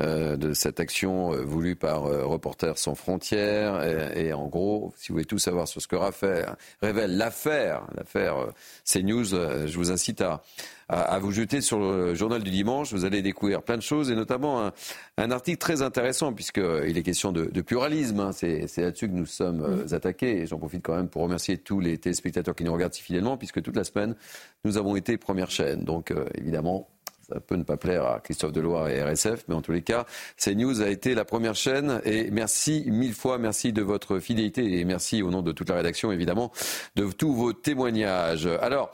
Speaker 2: euh, de cette action euh, voulue par Reporters sans frontières. Et, en gros, si vous voulez tout savoir sur ce que révèle l'affaire, l'affaire CNews, je vous incite à, à, à vous jeter sur le journal du dimanche. Vous allez découvrir plein de choses et notamment un, un article très intéressant puisqu'il est question de, de pluralisme. hein. C'est c'est là-dessus que nous sommes euh, attaqués et j'en profite quand même pour remercier tous les téléspectateurs qui nous regardent si fidèlement puisque toute la semaine, nous avons été première chaîne. Donc euh, évidemment, ça peut ne pas plaire à Christophe Deloire et RSF, mais en tous les cas, CNews a été la première chaîne. Et merci mille fois, merci de votre fidélité et merci au nom de toute la rédaction, évidemment, de tous vos témoignages. Alors,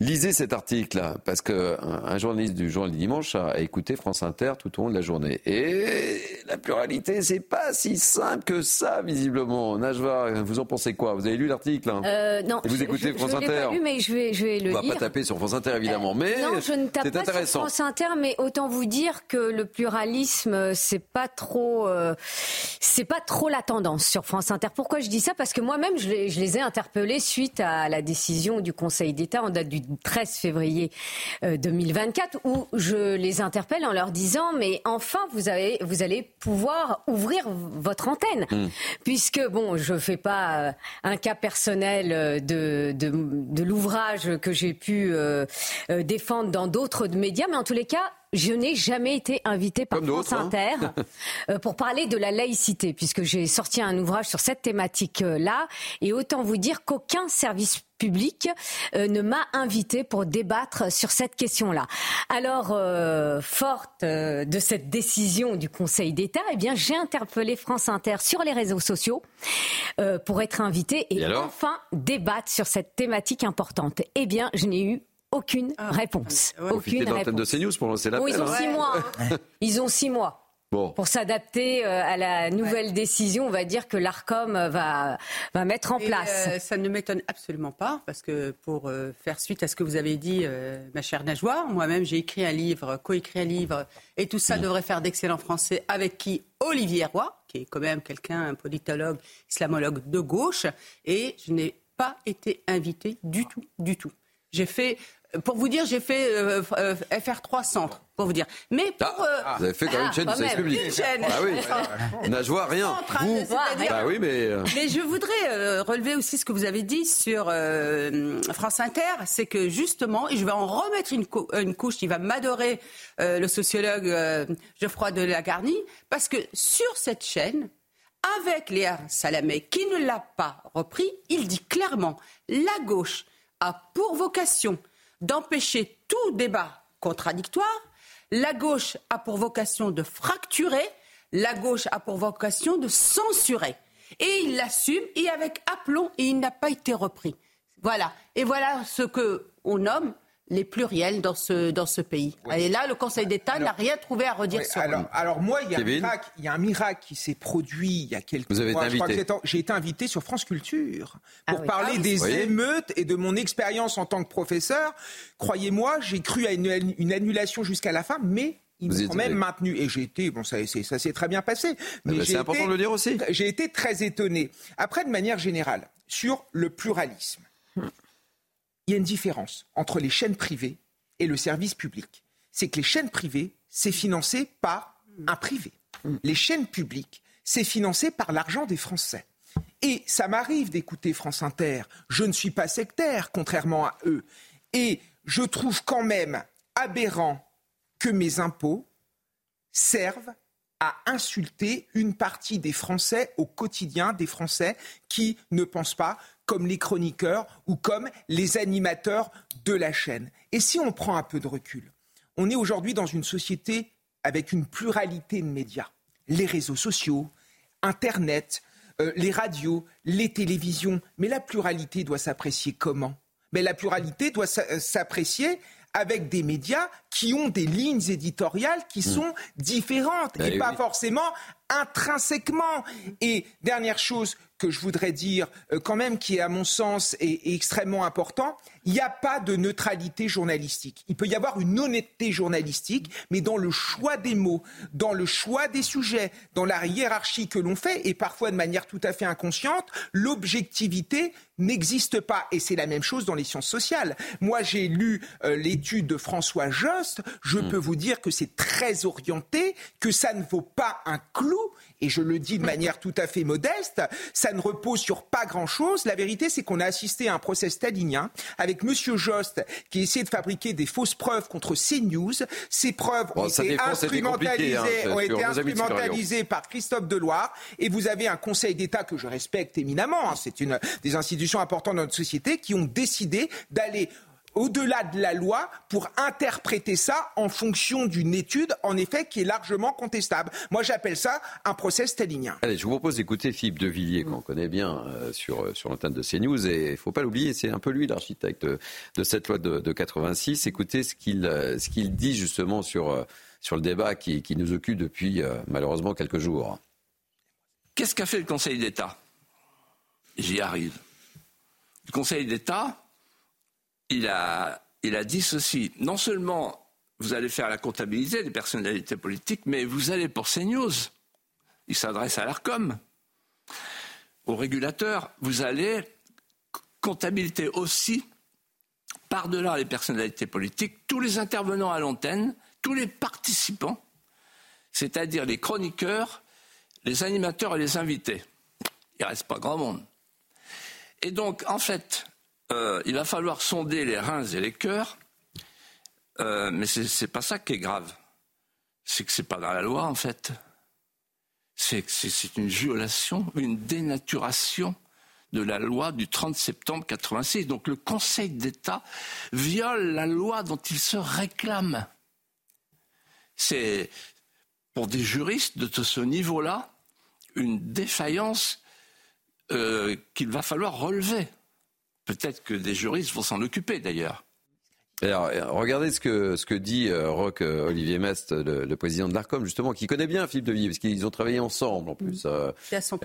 Speaker 2: lisez cet article, parce qu'un un journaliste du journal du dimanche a écouté France Inter tout au long de la journée. Et la pluralité, c'est pas si simple que ça, visiblement. Najwa, vous en pensez quoi? Vous avez lu l'article hein?
Speaker 36: Euh, non,
Speaker 2: Et vous écoutez
Speaker 36: je,
Speaker 2: France
Speaker 36: je
Speaker 2: Inter
Speaker 36: pas lu, mais je vais, je vais le
Speaker 2: On va
Speaker 36: lire.
Speaker 2: pas taper sur France Inter, évidemment, mais
Speaker 36: Euh, non, je ne tape pas sur. France Inter, mais autant vous dire que le pluralisme, c'est pas trop, euh, c'est pas trop la tendance sur France Inter. Pourquoi je dis ça? Parce que moi-même, je, les- je les ai interpellés suite à la décision du Conseil d'État en date du 13 février euh, 2024, où je les interpelle en leur disant mais enfin vous avez, vous allez pouvoir ouvrir votre antenne, puisque bon, je fais pas euh, un cas personnel euh, de de, de l'ouvrage que j'ai pu euh, euh, défendre dans d'autres médias, mais en tous les cas. Je n'ai jamais été invitée par
Speaker 2: Comme
Speaker 36: France
Speaker 2: hein.
Speaker 36: Inter (laughs) euh, pour parler de la laïcité, puisque j'ai sorti un ouvrage sur cette thématique-là. Et autant vous dire qu'aucun service public euh, ne m'a invité pour débattre sur cette question-là. Alors, euh, forte euh, de cette décision du Conseil d'État, eh bien, j'ai interpellé France Inter sur les réseaux sociaux pour être invitée et,
Speaker 2: Et alors?
Speaker 36: enfin débattre sur cette thématique importante. Eh bien, je n'ai eu aucune réponse.
Speaker 2: Profitez
Speaker 36: Aucune
Speaker 2: de l'antenne de
Speaker 36: réponse.
Speaker 2: CNews pour lancer
Speaker 36: Bon, ils ont
Speaker 2: hein.
Speaker 36: six mois. hein. (laughs) Ils ont six mois.
Speaker 2: Bon.
Speaker 36: Pour s'adapter euh, à la nouvelle décision, on va dire que l'ARCOM va, va mettre en
Speaker 15: Et,
Speaker 36: place.
Speaker 15: euh, ça ne m'étonne absolument pas, parce que pour euh, faire suite à ce que vous avez dit, euh, ma chère Najwa, moi-même j'ai écrit un livre, coécrit un livre, et tout ça devrait faire d'excellents Français, avec qui Olivier Roy, qui est quand même quelqu'un, un politologue, islamologue de gauche, et je n'ai pas été invité du tout, du tout. J'ai fait, pour vous dire, j'ai fait euh, euh, FR3 Centre, pour vous dire. Mais pour... euh,
Speaker 2: Vous avez fait quand même une chaîne du
Speaker 15: quand
Speaker 2: service public.
Speaker 15: Une chaîne.
Speaker 2: Ah oui. Najwa, rien.
Speaker 15: Hein,
Speaker 2: Vous Bah oui, mais. euh,
Speaker 15: mais je voudrais euh, relever aussi ce que vous avez dit sur euh, France Inter, c'est que justement, et je vais en remettre une, cou- une couche qui va m'adorer, euh, le sociologue euh, Geoffroy de Lagarnie, parce que sur cette chaîne, avec Léa Salamé, qui ne l'a pas repris, il dit clairement, la gauche a pour vocation d'empêcher tout débat contradictoire, la gauche a pour vocation de fracturer, la gauche a pour vocation de censurer. Et il l'assume, et avec aplomb, et il n'a pas été repris. Voilà. Et voilà ce que on nomme les pluriels dans ce, dans ce pays. Et là, le Conseil d'État n'a rien trouvé à redire
Speaker 16: Oui,
Speaker 15: sur
Speaker 16: alors,
Speaker 15: lui.
Speaker 16: alors moi, il y, a un miracle, il y a un miracle qui s'est produit il y a quelques
Speaker 2: Vous avez été
Speaker 16: mois. J'ai été invité sur France Culture
Speaker 36: Ah
Speaker 16: pour
Speaker 36: oui.
Speaker 16: parler
Speaker 36: Ah oui,
Speaker 16: des émeutes et de mon expérience en tant que professeur. Croyez-moi, j'ai cru à une, une annulation jusqu'à la fin, mais ils sont même maintenus. Et j'ai été, bon, ça, ça s'est très bien passé.
Speaker 2: Mais, c'est important de le dire aussi.
Speaker 16: J'ai été très étonné. Après, de manière générale, sur le pluralisme, il y a une différence entre les chaînes privées et le service public. C'est que les chaînes privées, c'est financé par un privé. Les chaînes publiques, c'est financé par l'argent des Français. Et ça m'arrive d'écouter France Inter. Je ne suis pas sectaire, contrairement à eux. Et je trouve quand même aberrant que mes impôts servent à insulter une partie des Français au quotidien, des Français qui ne pensent pas comme les chroniqueurs ou comme les animateurs de la chaîne. Et si on prend un peu de recul, on est aujourd'hui dans une société avec une pluralité de médias. Les réseaux sociaux, Internet, euh, les radios, les télévisions. Mais la pluralité doit s'apprécier comment? Mais la pluralité doit euh, s'apprécier avec des médias qui ont des lignes éditoriales qui hmm. sont différentes et pas forcément intrinsèquement. Et dernière chose que je voudrais dire, euh, quand même, qui est à mon sens est, extrêmement important, il n'y a pas de neutralité journalistique. Il peut y avoir une honnêteté journalistique, mais dans le choix des mots, dans le choix des sujets, dans la hiérarchie que l'on fait, et parfois de manière tout à fait inconsciente, l'objectivité n'existe pas. Et c'est la même chose dans les sciences sociales. Moi, j'ai lu euh, l'étude de François Jost. Je hmm. peux vous dire que c'est très orienté, que ça ne vaut pas un clou et je le dis de manière tout à fait modeste, ça ne repose sur pas grand-chose. La vérité, c'est qu'on a assisté à un procès stalinien avec Monsieur Jost qui essayait de fabriquer des fausses preuves contre CNews. Ces preuves ont été instrumentalisées, hein, ont été instrumentalisées par Christophe Deloire. Et vous avez un Conseil d'État que je respecte éminemment. Hein. c'est une des institutions importantes de notre société qui ont décidé d'aller au-delà de la loi pour interpréter ça en fonction d'une étude, en effet, qui est largement contestable. Moi, j'appelle ça un procès stalinien.
Speaker 2: Allez, je vous propose d'écouter Philippe de Villiers, qu'on connaît bien euh, sur, euh, sur l'antenne de CNews. Et il ne faut pas l'oublier, c'est un peu lui l'architecte de, cette loi de, de 86. Écoutez ce qu'il euh, ce qu'il dit justement sur, sur le débat qui, qui nous occupe depuis malheureusement quelques jours.
Speaker 37: Qu'est-ce qu'a fait le Conseil d'État? J'y arrive. Le Conseil d'État il a, il a dit ceci. Non seulement vous allez faire la comptabilité des personnalités politiques, mais vous allez pour CNews. Il s'adresse à l'ARCOM, au régulateur. Vous allez comptabilité aussi, par-delà les personnalités politiques, tous les intervenants à l'antenne, tous les participants, c'est-à-dire les chroniqueurs, les animateurs et les invités. Il ne reste pas grand monde. Et donc, en fait, euh, il va falloir sonder les reins et les cœurs, euh, mais ce n'est pas ça qui est grave. C'est que ce n'est pas dans la loi, en fait. C'est c'est une violation, une dénaturation de la loi du 30 septembre 86. Donc le Conseil d'État viole la loi dont il se réclame. C'est pour des juristes de ce niveau-là une défaillance euh, qu'il va falloir relever. Peut-être que des juristes vont s'en occuper d'ailleurs.
Speaker 2: Alors, regardez ce que, ce que dit euh, Roch euh, Olivier Mest, le, président de l'ARCOM, justement, qui connaît bien Philippe de Villiers, parce qu'ils ont travaillé ensemble en plus.
Speaker 15: Euh, à son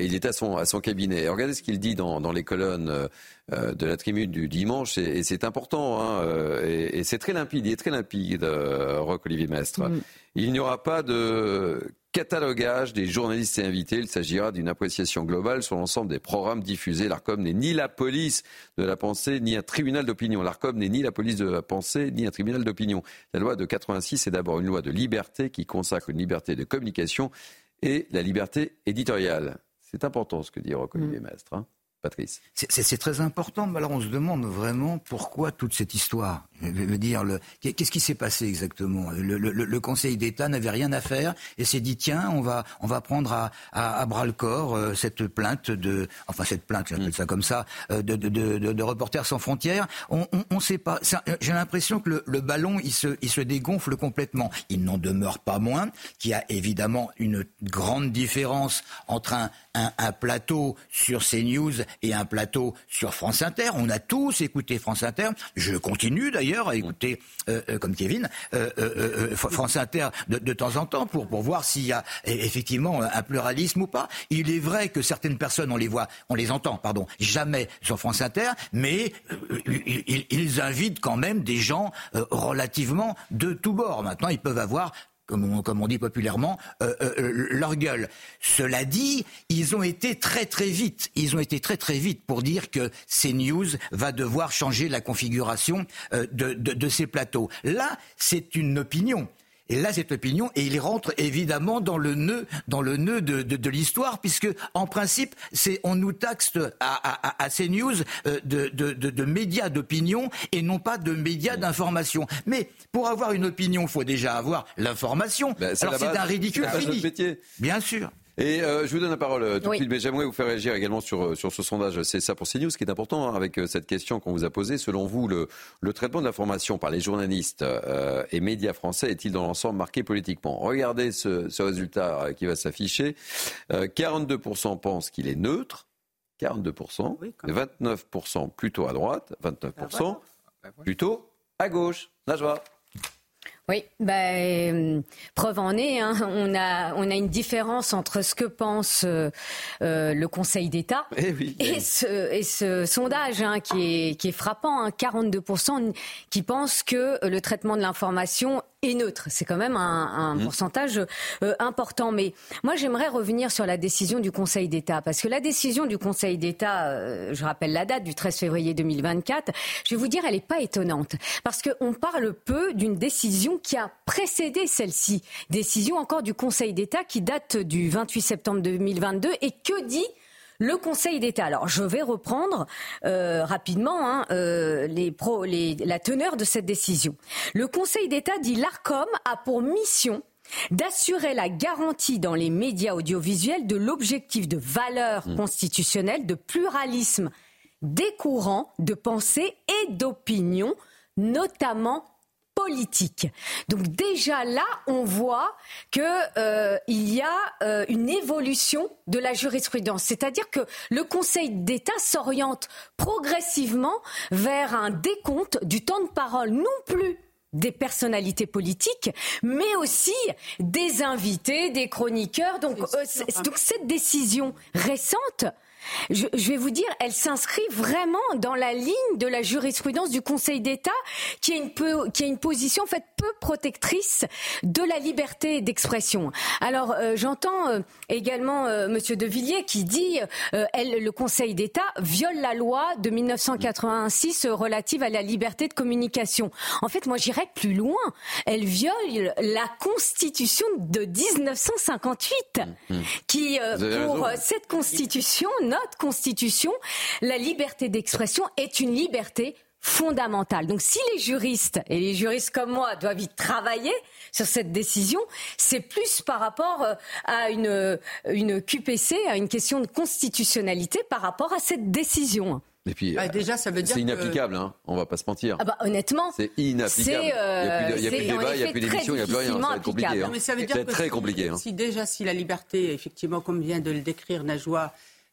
Speaker 2: il est à son, à son cabinet. regardez ce qu'il dit dans, dans les colonnes de la tribune du dimanche, et, c'est important, hein, et, c'est très limpide, il est très limpide, Roch Olivier Mestre. Mm. Il n'y aura pas de catalogage des journalistes et invités. Il s'agira d'une appréciation globale sur l'ensemble des programmes diffusés. L'ARCOM n'est ni la police de la pensée, ni un tribunal d'opinion. L'ARCOM n'est ni la police de la pensée, ni un tribunal d'opinion. La loi de 86 est d'abord une loi de liberté qui consacre une liberté de communication et la liberté éditoriale. C'est important ce que dit Rocco mmh. Mestre. Hein. Patrice.
Speaker 17: C'est très important, alors on se demande vraiment pourquoi toute cette histoire. Je veux dire, qu'est-ce qui s'est passé exactement? Le, Conseil d'État n'avait rien à faire et s'est dit tiens, on va, on va prendre à, à, bras le corps euh, cette plainte de, enfin cette plainte, j'appelle mm. ça comme ça, euh, de, de, de, Reporters sans frontières. On ne sait pas. J'ai l'impression que le, ballon, il se, il se dégonfle complètement. Il n'en demeure pas moins qu'il y a évidemment une grande différence entre un, un, un plateau sur CNews et un plateau sur France Inter. On a tous écouté France Inter. Je continue d'ailleurs à écouter, comme Kevin, France Inter de, temps en temps pour, pour voir s'il y a effectivement un pluralisme ou pas. Il est vrai que certaines personnes, on les voit, on les entend, pardon, jamais sur France Inter, mais ils, invitent quand même des gens relativement de tous bords. Maintenant, ils peuvent avoir comme on, dit populairement, euh, euh, leur gueule. Cela dit, ils ont été très très vite, ils ont été très très vite pour dire que CNews va devoir changer la configuration euh, de, de ces plateaux. Là, c'est une opinion. Et là, cette opinion, et il rentre évidemment dans le nœud, dans le nœud de, de, de l'histoire, puisque en principe, c'est on nous taxe à, à, à CNews euh, de, de, de médias d'opinion et non pas de médias d'information. Mais pour avoir une opinion, il faut déjà avoir l'information. Ben, Alors c'est un ridicule fini. Bien sûr.
Speaker 2: Et euh, je vous donne la parole euh, tout de suite, mais j'aimerais vous faire réagir également sur, euh, sur ce sondage. C'est ça pour CNews, ce qui est important hein, avec cette question qu'on vous a posée. Selon vous, le, le traitement de l'information par les journalistes et médias français est-il dans l'ensemble marqué politiquement? Regardez ce, ce, résultat qui va s'afficher. 42% pensent qu'il est neutre. 42%, 29% plutôt à droite, 29% ah, bah, plutôt à gauche. Najwa
Speaker 36: oui, ben, preuve en est, hein, on, a, on a une différence entre ce que pense euh, euh, le Conseil d'État
Speaker 2: eh
Speaker 36: et, ce, et ce sondage hein, qui, est, qui est frappant. Hein, 42% qui pensent que le traitement de l'information est neutre. C'est quand même un, mmh. pourcentage euh, important. Mais moi, j'aimerais revenir sur la décision du Conseil d'État. Parce que la décision du Conseil d'État, euh, je rappelle la date du 13 février 2024, je vais vous dire, elle n'est pas étonnante. Parce qu'on parle peu d'une décision qui a précédé celle-ci. Décision encore du Conseil d'État qui date du 28 septembre 2022. Et que dit le Conseil d'État. Alors, je vais reprendre euh, rapidement hein, euh, les la teneur de cette décision. Le Conseil d'État dit l'ARCOM a pour mission d'assurer la garantie dans les médias audiovisuels de l'objectif de valeur mmh. constitutionnelle, de pluralisme des courants de pensée et d'opinion, notamment politique. Donc déjà là, on voit que euh, il y a euh, une évolution de la jurisprudence, c'est-à-dire que le Conseil d'État s'oriente progressivement vers un décompte du temps de parole, non plus des personnalités politiques, mais aussi des invités, des chroniqueurs. Donc, euh, donc cette décision récente je, vais vous dire, elle s'inscrit vraiment dans la ligne de la jurisprudence du Conseil d'État, qui a une qui a une position en fait peu protectrice de la liberté d'expression. Alors euh, j'entends euh, également euh, Monsieur De Villiers qui dit, elle, le Conseil d'État viole la loi de 1986 relative à la liberté de communication. En fait, moi j'irais plus loin. Elle viole la Constitution de 1958, mmh, mmh. qui pour cette Constitution notre Constitution, la liberté d'expression est une liberté fondamentale. Donc si les juristes, et les juristes comme moi, doivent y travailler sur cette décision, c'est plus par rapport euh, à une, une QPC, à une question de constitutionnalité par rapport à cette décision.
Speaker 2: Et puis, bah, déjà, ça veut dire c'est inapplicable, hein, on va pas se mentir.
Speaker 36: Ah bah, honnêtement,
Speaker 2: c'est inapplicable. il n'y a, plus de débat, il n'y a plus d'émission, il n'y a plus rien. Ça va être compliqué. Hein. ça veut dire très compliqué.
Speaker 15: Si, déjà, si la liberté, effectivement, comme vient de le décrire Najwa,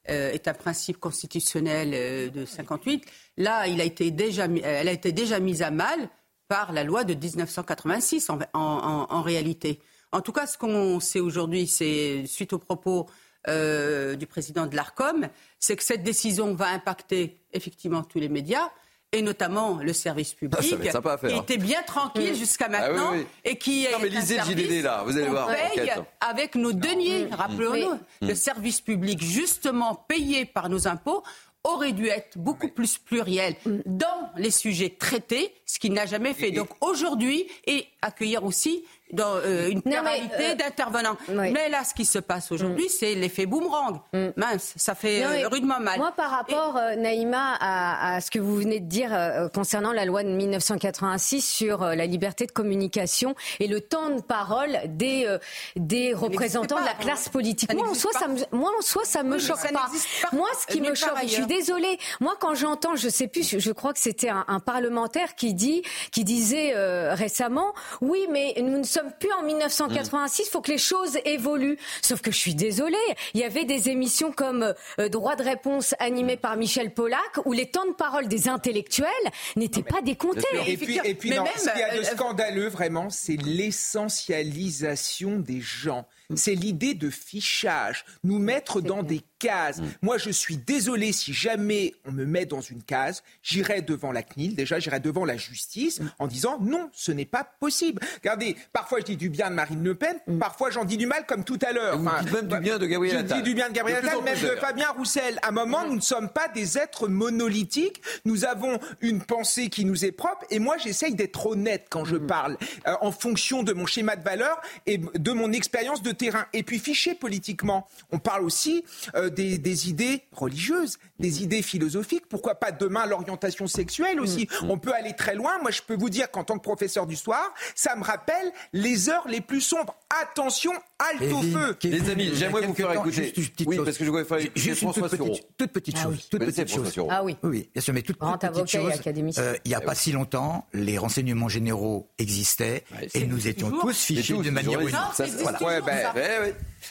Speaker 15: euh, est un principe constitutionnel euh, de 58. Là, déjà, elle a été déjà mise à mal par la loi de 1986 en, en, réalité. En tout cas, ce qu'on sait aujourd'hui, c'est suite aux propos euh, du président de l'ARCOM, c'est que cette décision va impacter effectivement tous les médias et notamment le service public,
Speaker 2: ah,
Speaker 15: qui était bien tranquille mm. jusqu'à ah maintenant et qui est
Speaker 2: non, mais lisez un service
Speaker 15: là,
Speaker 2: vous allez voir.
Speaker 15: Paye avec nos deniers, mm. rappelons-nous, mm. le service public justement payé par nos impôts aurait dû être beaucoup plus pluriel dans les sujets traités, ce qu'il n'a jamais fait. Donc aujourd'hui, et accueillir aussi dans euh, une pluralité euh, d'intervenants. Mais là, ce qui se passe aujourd'hui, mm. c'est l'effet boomerang. Mm. Mince, ça fait euh, rudement mal.
Speaker 36: Moi, par rapport, Naïma, à, à, ce que vous venez de dire concernant la loi de 1986 sur la liberté de communication et le temps de parole des, des représentants de la classe politique. Moi en, soi, ça me, moi, en soi, ça me choque pas. Moi, ce qui me choque, je suis désolée. Moi, quand j'entends, je sais plus, je crois que c'était un, un, parlementaire qui dit, qui disait récemment, oui, mais nous ne sommes plus en 1986, il faut que les choses évoluent. Sauf que je suis désolée, il y avait des émissions comme euh, Droit de réponse animé par Michel Pollack où les temps de parole des intellectuels n'étaient pas décomptés.
Speaker 16: Et puis, et puis non, ce qu'il y a de scandaleux vraiment, c'est l'essentialisation des gens. C'est l'idée de fichage, nous mettre dans des Mm. Moi, je suis désolé si jamais on me met dans une case, j'irai devant la CNIL, déjà, j'irai devant la justice mm. en disant non, ce n'est pas possible. Regardez, parfois je dis du bien de Marine Le Pen, mm. parfois j'en dis du mal comme tout à l'heure.
Speaker 2: Enfin, même du bien de Gabriel
Speaker 16: Attal. Je dis du bien de Gabriel Attal, même de Fabien Roussel. À un moment, nous ne sommes pas des êtres monolithiques. Nous avons une pensée qui nous est propre. Et moi, j'essaye d'être honnête quand je parle, euh, en fonction de mon schéma de valeur et de mon expérience de terrain. Et puis, fiché politiquement, on parle aussi euh, des, idées religieuses, des idées philosophiques. Pourquoi pas demain l'orientation sexuelle aussi? Mm. On peut aller très loin. Moi, je peux vous dire qu'en tant que professeur du soir, ça me rappelle les heures les plus sombres. Attention, halte au feu.
Speaker 2: Les amis, j'aimerais vous faire écouter. oui, parce que je voudrais faire
Speaker 17: écouter François toute petite, toute petite
Speaker 36: ah
Speaker 17: chose. Toute petite chose.
Speaker 36: Ah oui.
Speaker 17: Oui, bien sûr, mais toute, petite chose. Euh, il n'y a ah pas si longtemps, les renseignements généraux existaient et nous étions tous fichés de manière unique.
Speaker 2: Voilà.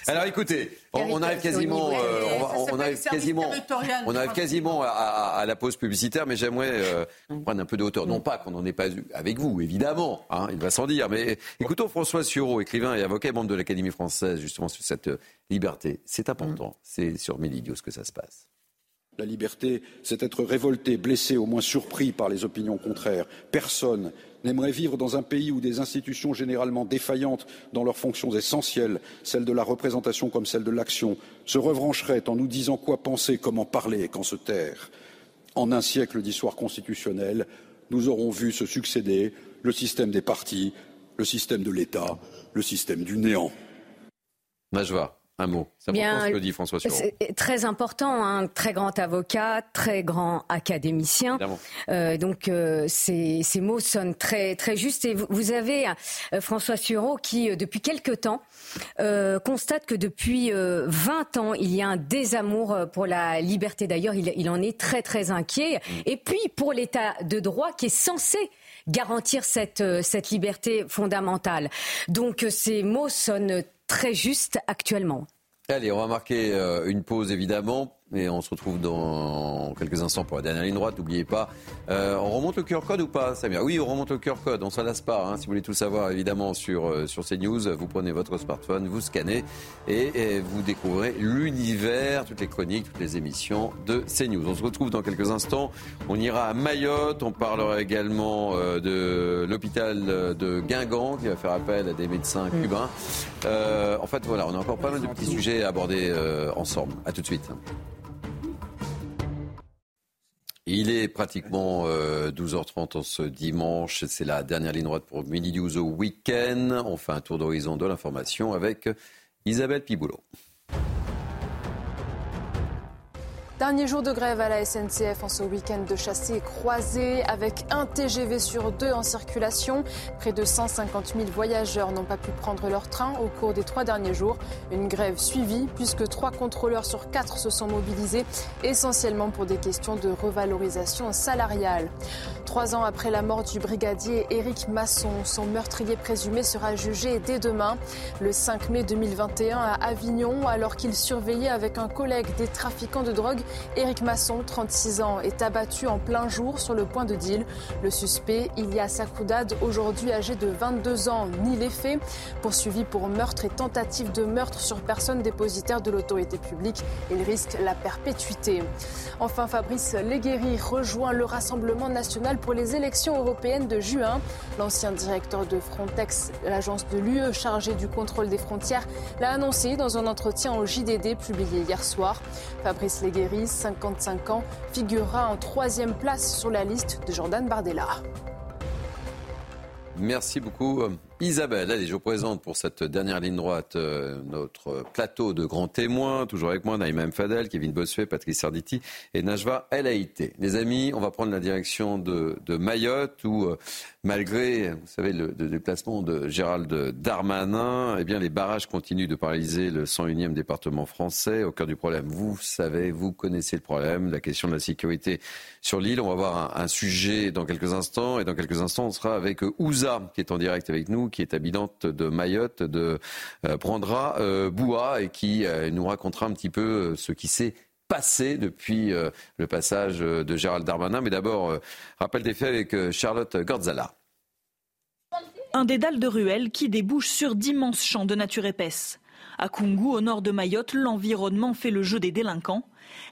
Speaker 2: Alors écoutez, on, arrive quasiment, euh, on, arrive quasiment, on arrive quasiment à, la pause publicitaire, mais j'aimerais euh, prendre un peu de hauteur. Non pas qu'on n'en ait pas eu avec vous, évidemment, hein, il va sans dire, mais écoutons François Sureau, écrivain et avocat, membre de l'Académie française, justement sur cette euh, liberté. C'est important. C'est sur ce que ça se passe.
Speaker 38: La liberté, c'est être révolté, blessé, au moins surpris par les opinions contraires. Personne n'aimerait vivre dans un pays où des institutions généralement défaillantes dans leurs fonctions essentielles, celles de la représentation comme celles de l'action, se rebrancheraient en nous disant quoi penser, comment parler et quand se taire. En un siècle d'histoire constitutionnelle, nous aurons vu se succéder le système des partis, le système de l'État, le système du néant.
Speaker 2: Un mot. C'est important ce que dit François C'est
Speaker 36: très important, un très grand avocat, très grand académicien. Euh, donc euh, ces, mots sonnent très très justes. Et vous, avez euh, François Sureau qui, depuis quelque temps, constate que depuis 20 ans, il y a un désamour pour la liberté. D'ailleurs, il, il, en est très très inquiet. Mm. Et puis pour l'État de droit qui est censé garantir cette, cette liberté fondamentale. Donc ces mots sonnent très juste actuellement.
Speaker 2: Allez, on va marquer euh, une pause évidemment. Et on se retrouve dans quelques instants pour la dernière ligne droite. N'oubliez pas, euh, on remonte le QR code ou pas, Samir? Oui, on remonte le QR code. On s'en lasse pas. Hein. Si vous voulez tout savoir, évidemment, sur, euh, sur CNews, vous prenez votre smartphone, vous scannez et, vous découvrez l'univers, toutes les chroniques, toutes les émissions de CNews. On se retrouve dans quelques instants. On ira à Mayotte. On parlera également euh, de l'hôpital de Guingamp qui va faire appel à des médecins mm. cubains. en fait, voilà, on a encore pas mal de petits sujets à aborder ensemble. À tout de suite. Il est pratiquement 12h30 euh, en ce dimanche. C'est la dernière ligne droite pour Mini News au week-end. On fait un tour d'horizon de l'information avec Isabelle Piboulot.
Speaker 3: Dernier jour de grève à la SNCF en ce week-end de chassé croisé avec un TGV sur deux en circulation. Près de 150 000 voyageurs n'ont pas pu prendre leur train au cours des trois derniers jours. Une grève suivie puisque trois contrôleurs sur quatre se sont mobilisés essentiellement pour des questions de revalorisation salariale. Trois ans après la mort du brigadier Éric Masson, son meurtrier présumé sera jugé dès demain, le 5 mai 2021 à Avignon, alors qu'il surveillait avec un collègue des trafiquants de drogue Éric Masson, 36 ans, est abattu en plein jour sur le point de deal. Le suspect, Ilias Akoudad, aujourd'hui âgé de 22 ans, nie les faits. Poursuivi pour meurtre et tentative de meurtre sur personne dépositaire de l'autorité publique, il risque la perpétuité. Enfin, Fabrice Leguéry rejoint le Rassemblement national pour les élections européennes de juin. L'ancien directeur de Frontex, l'agence de l'UE chargée du contrôle des frontières, l'a annoncé dans un entretien au JDD publié hier soir. Fabrice 55 ans, figurera en troisième place sur la liste de Jordan Bardella.
Speaker 2: Merci beaucoup Isabelle. Allez, je vous présente pour cette dernière ligne droite euh, notre plateau de grands témoins. Toujours avec moi, Naïma M. Kevin Bossuet, Patrice Sarditi et Najwa El. Les amis, on va prendre la direction de, Mayotte où, euh, malgré, vous savez, le, déplacement de Gérald Darmanin, eh bien, les barrages continuent de paralyser le 101e département français. Au cœur du problème, vous savez, vous connaissez le problème, la question de la sécurité sur l'île. On va voir un, un sujet dans quelques instants et dans quelques instants, on sera avec Ouza qui est en direct avec nous, qui est habitante de Mayotte, de euh, Prendra euh, Boua, et qui euh, nous racontera un petit peu ce qui s'est passé depuis le passage de Gérald Darmanin. Mais d'abord, rappel des faits avec Charlotte Gordzala.
Speaker 39: Un dédale de ruelles qui débouche sur d'immenses champs de nature épaisse. À Kungu, au nord de Mayotte, l'environnement fait le jeu des délinquants.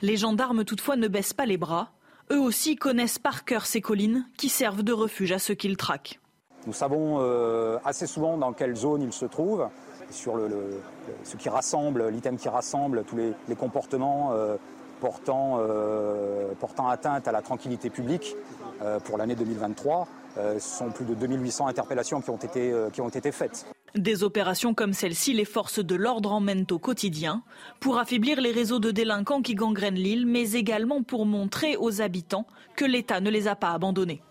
Speaker 39: Les gendarmes, toutefois, ne baissent pas les bras. Eux aussi connaissent par cœur ces collines qui servent de refuge à ceux qu'ils traquent.
Speaker 40: Nous savons euh, assez souvent dans quelle zone il se trouve, sur ce qui rassemble, l'item qui rassemble tous les, comportements euh, portant, euh, portant atteinte à la tranquillité publique pour l'année 2023. ce sont plus de 2800 interpellations qui ont été, qui ont été faites.
Speaker 39: Des opérations comme celle-ci, les forces de l'ordre emmènent au quotidien pour affaiblir les réseaux de délinquants qui gangrènent l'île, mais également pour montrer aux habitants que l'État ne les a pas abandonnés.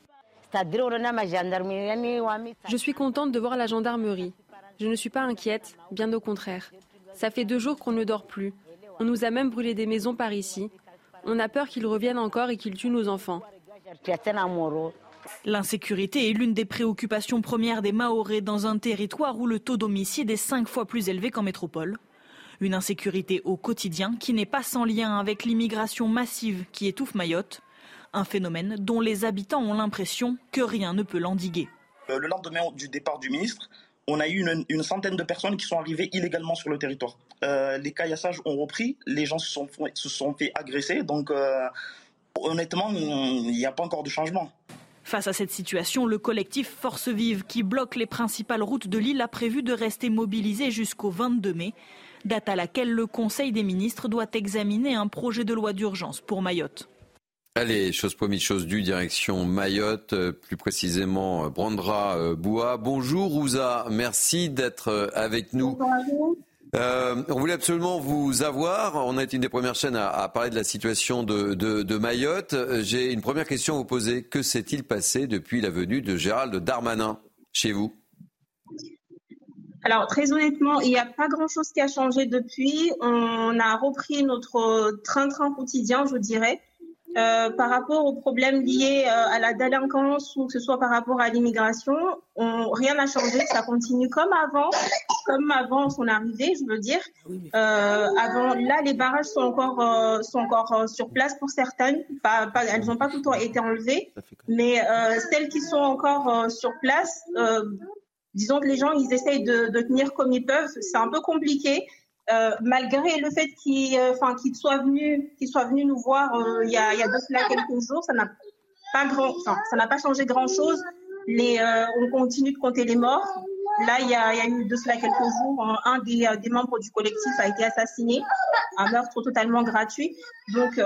Speaker 41: Je suis contente de voir la gendarmerie. Je ne suis pas inquiète, bien au contraire. Ça fait deux jours qu'on ne dort plus. On nous a même brûlé des maisons par ici. On a peur qu'ils reviennent encore et qu'ils tuent nos enfants.
Speaker 39: L'insécurité est l'une des préoccupations premières des Mahorais dans un territoire où le taux d'homicide est cinq fois plus élevé qu'en métropole. Une insécurité au quotidien qui n'est pas sans lien avec l'immigration massive qui étouffe Mayotte. Un phénomène dont les habitants ont l'impression que rien ne peut l'endiguer.
Speaker 42: Euh, le lendemain du départ du ministre, on a eu une, centaine de personnes qui sont arrivées illégalement sur le territoire. Euh, les caillassages ont repris, les gens se sont, se sont fait agresser, donc euh, honnêtement, il n'y a pas encore de changement.
Speaker 39: Face à cette situation, le collectif Force Vive, qui bloque les principales routes de l'île, a prévu de rester mobilisé jusqu'au 22 mai, date à laquelle le Conseil des ministres doit examiner un projet de loi d'urgence pour Mayotte.
Speaker 2: Allez, chose promise, chose due, direction Mayotte, euh, plus précisément euh, Brandra euh, Bois. Bonjour Ouza, merci d'être avec nous. on voulait absolument vous avoir. On a été une des premières chaînes à, parler de la situation de, Mayotte. J'ai une première question à vous poser. Que s'est-il passé depuis la venue de Gérald Darmanin chez vous?
Speaker 43: Alors très honnêtement, il n'y a pas grand-chose qui a changé depuis. On a repris notre train-train quotidien, je dirais. Euh, par rapport aux problèmes liés euh, à la délinquance ou que ce soit par rapport à l'immigration, rien n'a changé. Ça continue comme avant, comme avant son arrivée, je veux dire. Euh, avant, là, les barrages sont encore sont encore sur place pour certaines. Elles n'ont pas tout le temps été enlevées, mais celles qui sont encore sur place, disons que les gens ils essayent de tenir comme ils peuvent. C'est un peu compliqué. Euh, malgré le fait qu'il euh, enfin, soit venu, qu'il soit venu nous voir euh, il y, a, il y quelques jours, ça n'a pas changé grand chose. On continue de compter les morts. Là, il y a, eu de cela quelques jours, un des, des, membres du collectif a été assassiné, un meurtre totalement gratuit. Donc,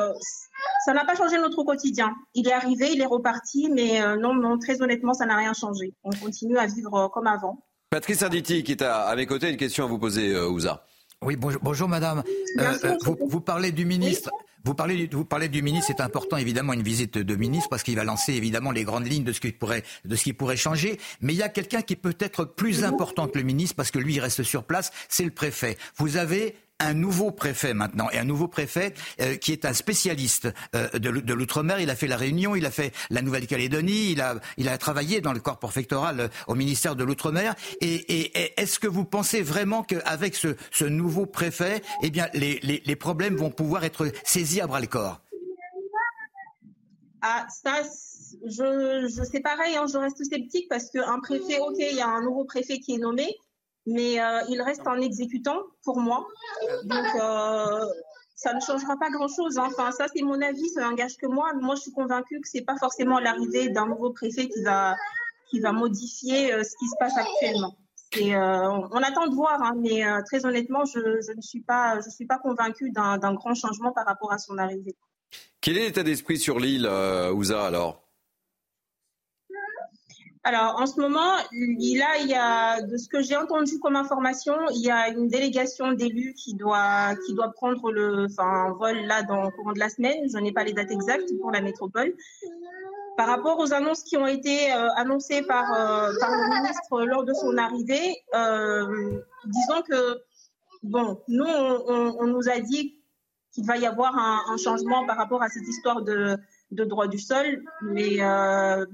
Speaker 43: ça n'a pas changé notre quotidien. Il est arrivé, il est reparti, mais non, non, très honnêtement, ça n'a rien changé. On continue à vivre comme avant.
Speaker 2: Patrice Arditi, qui est à, à, mes côtés, une question à vous poser, Ouza.
Speaker 17: Oui, bonjour, bonjour madame. Euh, euh, vous, vous, parlez du ministre. Vous parlez, vous parlez du ministre, c'est important évidemment une visite de ministre parce qu'il va lancer évidemment les grandes lignes de ce qui pourrait, de ce qui pourrait changer. Mais il y a quelqu'un qui peut être plus important que le ministre parce que lui il reste sur place, c'est le préfet. Vous avez un nouveau préfet maintenant, et un nouveau préfet euh, qui est un spécialiste euh, de l'outre-mer. Il a fait la Réunion, il a fait la Nouvelle-Calédonie, il a, il a travaillé dans le corps préfectoral euh, au ministère de l'outre-mer. Et, est-ce que vous pensez vraiment qu'avec ce, ce nouveau préfet, eh bien, les problèmes vont pouvoir être saisis à bras le corps?
Speaker 43: Ah, ça, je, je c'est pareil, hein, je reste sceptique parce qu'un préfet, ok, il y a un nouveau préfet qui est nommé, mais euh, il reste en exécutant pour moi. Donc, euh, ça ne changera pas grand-chose. Hein. Enfin, ça, c'est mon avis, ça n'engage que moi. Moi, je suis convaincue que c'est pas forcément l'arrivée d'un nouveau préfet qui va, qui va modifier euh, ce qui se passe actuellement. Et, on attend de voir, hein, mais très honnêtement, je, je, ne suis pas, je suis pas convaincue d'un grand changement par rapport à son arrivée.
Speaker 2: Quel est l'état d'esprit sur l'île, Ouza, alors?
Speaker 43: Alors, en ce moment, a, il y a, de ce que j'ai entendu comme information, il y a une délégation d'élus qui doit, qui doit prendre le, enfin, un vol là dans le courant de la semaine. Je n'ai pas les dates exactes pour la métropole. Par rapport aux annonces qui ont été euh, annoncées par, euh, par le ministre lors de son arrivée, euh, disons que, bon, nous, on, on, nous a dit qu'il va y avoir un, un, changement par rapport à cette histoire de, de droit du sol, mais euh,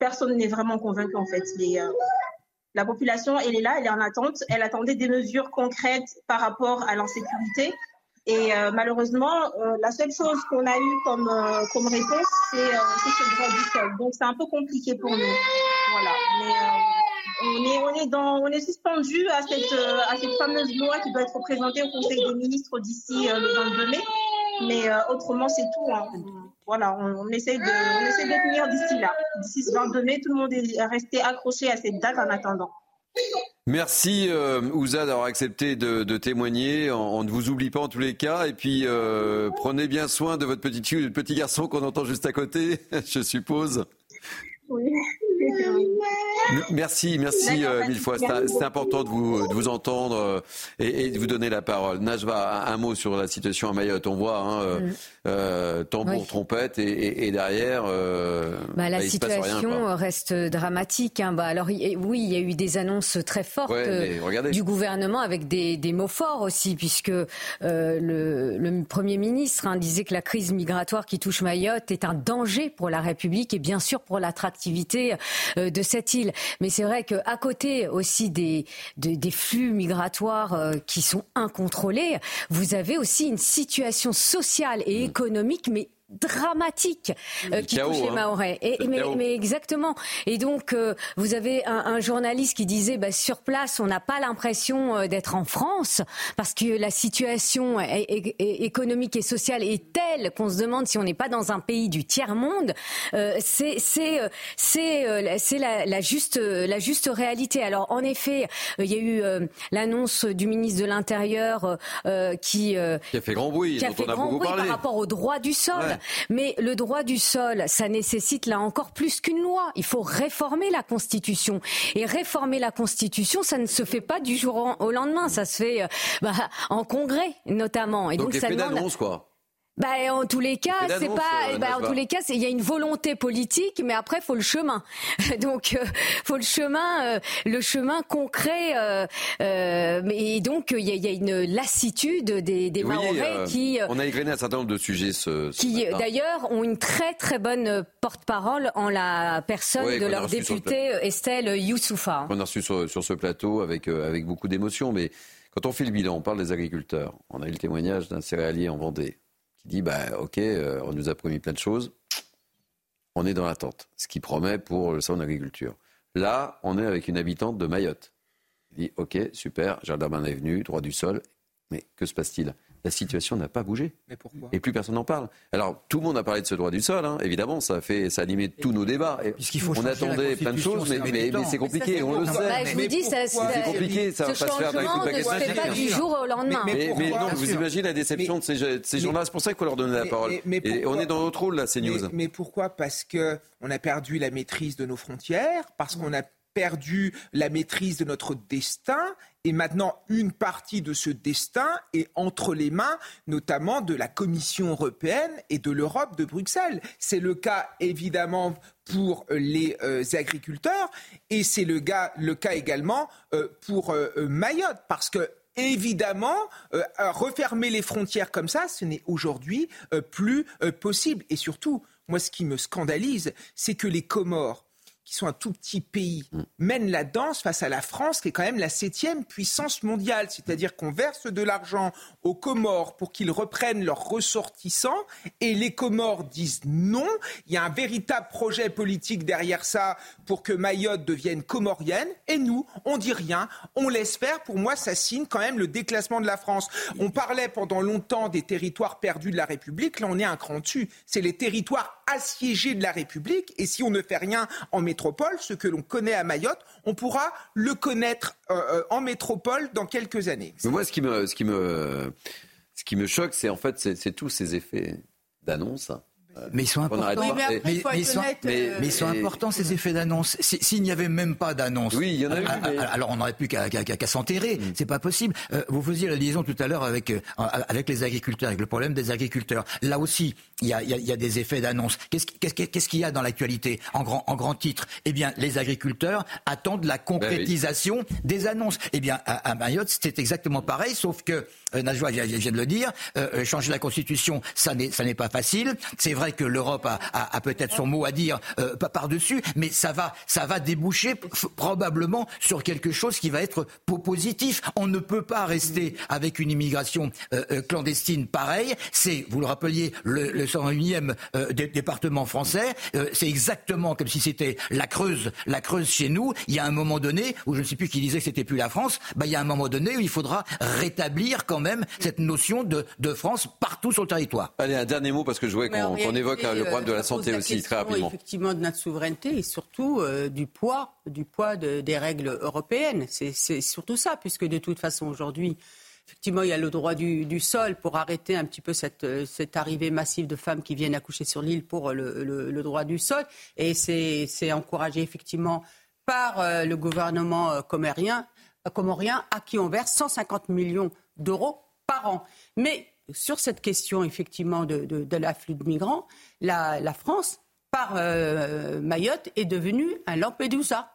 Speaker 43: personne n'est vraiment convaincu en fait. Euh, la population, elle est là, elle est en attente, elle attendait des mesures concrètes par rapport à l'insécurité. Et euh, malheureusement, euh, la seule chose qu'on a eue comme, réponse, c'est ce droit du sol. Donc c'est un peu compliqué pour nous. Voilà. Mais on est, suspendu à cette, à cette fameuse loi qui doit être présentée au Conseil des ministres d'ici le 22 mai. Mais autrement, c'est tout. Hein voilà, on, essaie de, on essaie de tenir d'ici là. D'ici ce 22 mai, tout le monde est resté accroché à cette date en attendant.
Speaker 2: Merci euh, Ouza d'avoir accepté de, de témoigner. On, on, ne vous oublie pas en tous les cas. Et puis euh, prenez bien soin de votre petite fille, petit garçon qu'on entend juste à côté, (laughs) je suppose. Oui. Merci, merci euh, mille fois. C'est important de vous, de vous entendre euh, et, et, de vous donner la parole. Najva, un, un, mot sur la situation à Mayotte. On voit hein, euh, mm. euh tambour, oui. trompette et, et derrière. Euh,
Speaker 36: bah, la bah, situation rien, reste dramatique. Hein. Bah, alors oui, il y a eu des annonces très fortes ouais, du gouvernement avec des, des, mots forts aussi, puisque le, le, Premier ministre hein, disait que la crise migratoire qui touche Mayotte est un danger pour la République et bien sûr pour l'attractivité euh, de cette île. Mais c'est vrai qu'à côté aussi des, des, des flux migratoires euh, qui sont incontrôlés, vous avez aussi une situation sociale et mmh. économique mais dramatique euh, qui chaos, touche les hein. Mahorais. Et, mais, mais, exactement. Et donc, euh, vous avez un, un, journaliste qui disait, bah, sur place, on n'a pas l'impression euh, d'être en France parce que la situation est, est, est, économique et sociale est telle qu'on se demande si on n'est pas dans un pays du tiers monde. Euh, c'est c'est c'est c'est la, la, juste la juste réalité. Alors, en effet, il y a eu l'annonce du ministre de l'Intérieur qui
Speaker 2: qui a fait grand bruit,
Speaker 36: qui a fait
Speaker 2: on a
Speaker 36: grand
Speaker 2: beaucoup
Speaker 36: bruit
Speaker 2: parlé.
Speaker 36: par rapport au droit du sol. Ouais. Mais le droit du sol, ça nécessite là encore plus qu'une loi. Il faut réformer la Constitution. Et réformer la Constitution, ça ne se fait pas du jour au lendemain. Ça se fait bah, en congrès notamment.
Speaker 2: Et donc, donc ça
Speaker 36: demande...
Speaker 2: quoi.
Speaker 36: Bah, en tous les cas, c'est pas. Euh, bah, en tous les cas, il y a une volonté politique, mais après, faut le chemin. (laughs) donc, euh, faut le chemin, euh, le chemin concret. Euh, et donc, il y, y, a une lassitude des, des
Speaker 2: oui,
Speaker 36: Mahorais qui.
Speaker 2: on a égrené un certain nombre de sujets. Ce, ce
Speaker 36: qui, d'ailleurs, ont une très très bonne porte-parole en la personne de leur députée Estelle Youssoufa.
Speaker 2: On a reçu sur, sur ce plateau avec avec beaucoup d'émotion, mais quand on fait le bilan, on parle des agriculteurs. On a eu le témoignage d'un céréalier en Vendée dit bah, Ok, euh, on nous a promis plein de choses, on est dans l'attente, ce qui promet pour le salon d'agriculture. Là, on est avec une habitante de Mayotte. Il dit Ok, super, Jardin est venu, droit du sol, mais que se passe-t-il? La situation n'a pas bougé.
Speaker 16: Mais pourquoi?
Speaker 2: Et plus personne n'en parle. Alors, tout le monde a parlé de ce droit du sol, hein. évidemment, ça a, fait, ça a animé tous nos débats. Et
Speaker 44: faut
Speaker 2: on attendait plein de choses, mais, mais, mais c'est compliqué, on le sait.
Speaker 36: Bah, je vous dis, ça,
Speaker 2: c'est compliqué, ça va pas se faire la
Speaker 36: question. ne se fait pas du jour au lendemain.
Speaker 2: Mais, mais non, vous imaginez la déception de ces, de ces gens-là, c'est pour ça qu'il faut leur donner la parole. Et on est dans notre rôle, là, c'est news.
Speaker 16: Mais pourquoi Parce qu'on a perdu la maîtrise de nos frontières, parce qu'on a perdu la maîtrise de notre destin et maintenant une partie de ce destin est entre les mains notamment de la Commission européenne et de l'Europe de Bruxelles. C'est le cas évidemment pour les euh, agriculteurs et c'est le, cas également euh, pour euh, Mayotte parce que évidemment, euh, refermer les frontières comme ça, ce n'est aujourd'hui euh, plus euh, possible. Et surtout, moi, ce qui me scandalise, c'est que les Comores, qui sont un tout petit pays,
Speaker 2: Mm.
Speaker 16: mènent la danse face à la France, qui est quand même la septième puissance mondiale. C'est-à-dire qu'on verse de l'argent aux Comores pour qu'ils reprennent leurs ressortissants, et les Comores disent non. Il y a un véritable projet politique derrière ça pour que Mayotte devienne comorienne, et nous, on dit rien, on laisse faire. Pour moi, ça signe quand même le déclassement de la France. On parlait pendant longtemps des territoires perdus de la République, là on est un cran dessus. C'est les territoires assiégés de la République, et si on ne fait rien en métropole, ce que l'on connaît à Mayotte, on pourra le connaître euh, en métropole dans quelques années.
Speaker 2: Mais moi, ce qui me, ce qui me, ce qui me choque, c'est en fait c'est tous ces effets d'annonce
Speaker 17: Mais ils sont importants.
Speaker 15: mais, mais, ils sont,
Speaker 17: mais, ils sont importants ces effets d'annonce. S'il n'y avait même pas d'annonce,
Speaker 2: oui, il y en a eu,
Speaker 17: alors on n'aurait plus qu'à s'enterrer. Mm. C'est pas possible. Euh, vous faisiez la liaison tout à l'heure avec euh, avec les agriculteurs, avec le problème des agriculteurs. Là aussi, il y a, il y a, des effets d'annonce. Qu'est-ce qu'il y a dans l'actualité en grand en grand titre? Eh bien, les agriculteurs attendent la concrétisation ben des annonces. Eh bien, à, Mayotte, c'est exactement pareil, sauf que euh, Najwa vient, vient de le dire, euh, changer la constitution, ça n'est ça n'est pas facile. C'est vrai que l'Europe a, peut-être son mot à dire euh, par-dessus, mais ça va, ça va déboucher probablement sur quelque chose qui va être positif. On ne peut pas rester avec une immigration euh, euh, clandestine pareille. C'est, vous le rappeliez, le, le 101e département français. c'est exactement comme si c'était la Creuse, la Creuse chez nous. Il y a un moment donné où je ne sais plus qui disait que c'était plus la France. Bah, il y a un moment donné où il faudra rétablir quand même cette notion de, de France partout sur le territoire.
Speaker 2: Allez, un dernier mot parce que je voulais qu'on évoque le problème de la santé aussi, très rapidement.
Speaker 15: Effectivement, de notre souveraineté et surtout euh, du poids, du poids des règles européennes. C'est surtout ça, puisque de toute façon, aujourd'hui, effectivement, il y a le droit du, sol pour arrêter un petit peu cette, cette, arrivée massive de femmes qui viennent accoucher sur l'île pour le, droit du sol. Et c'est encouragé effectivement par euh, le gouvernement euh, comorien, comorien à qui on verse 150 millions d'euros par an. Mais sur cette question, effectivement, de, l'afflux de migrants, la, France, par euh, Mayotte, est devenue un Lampedusa.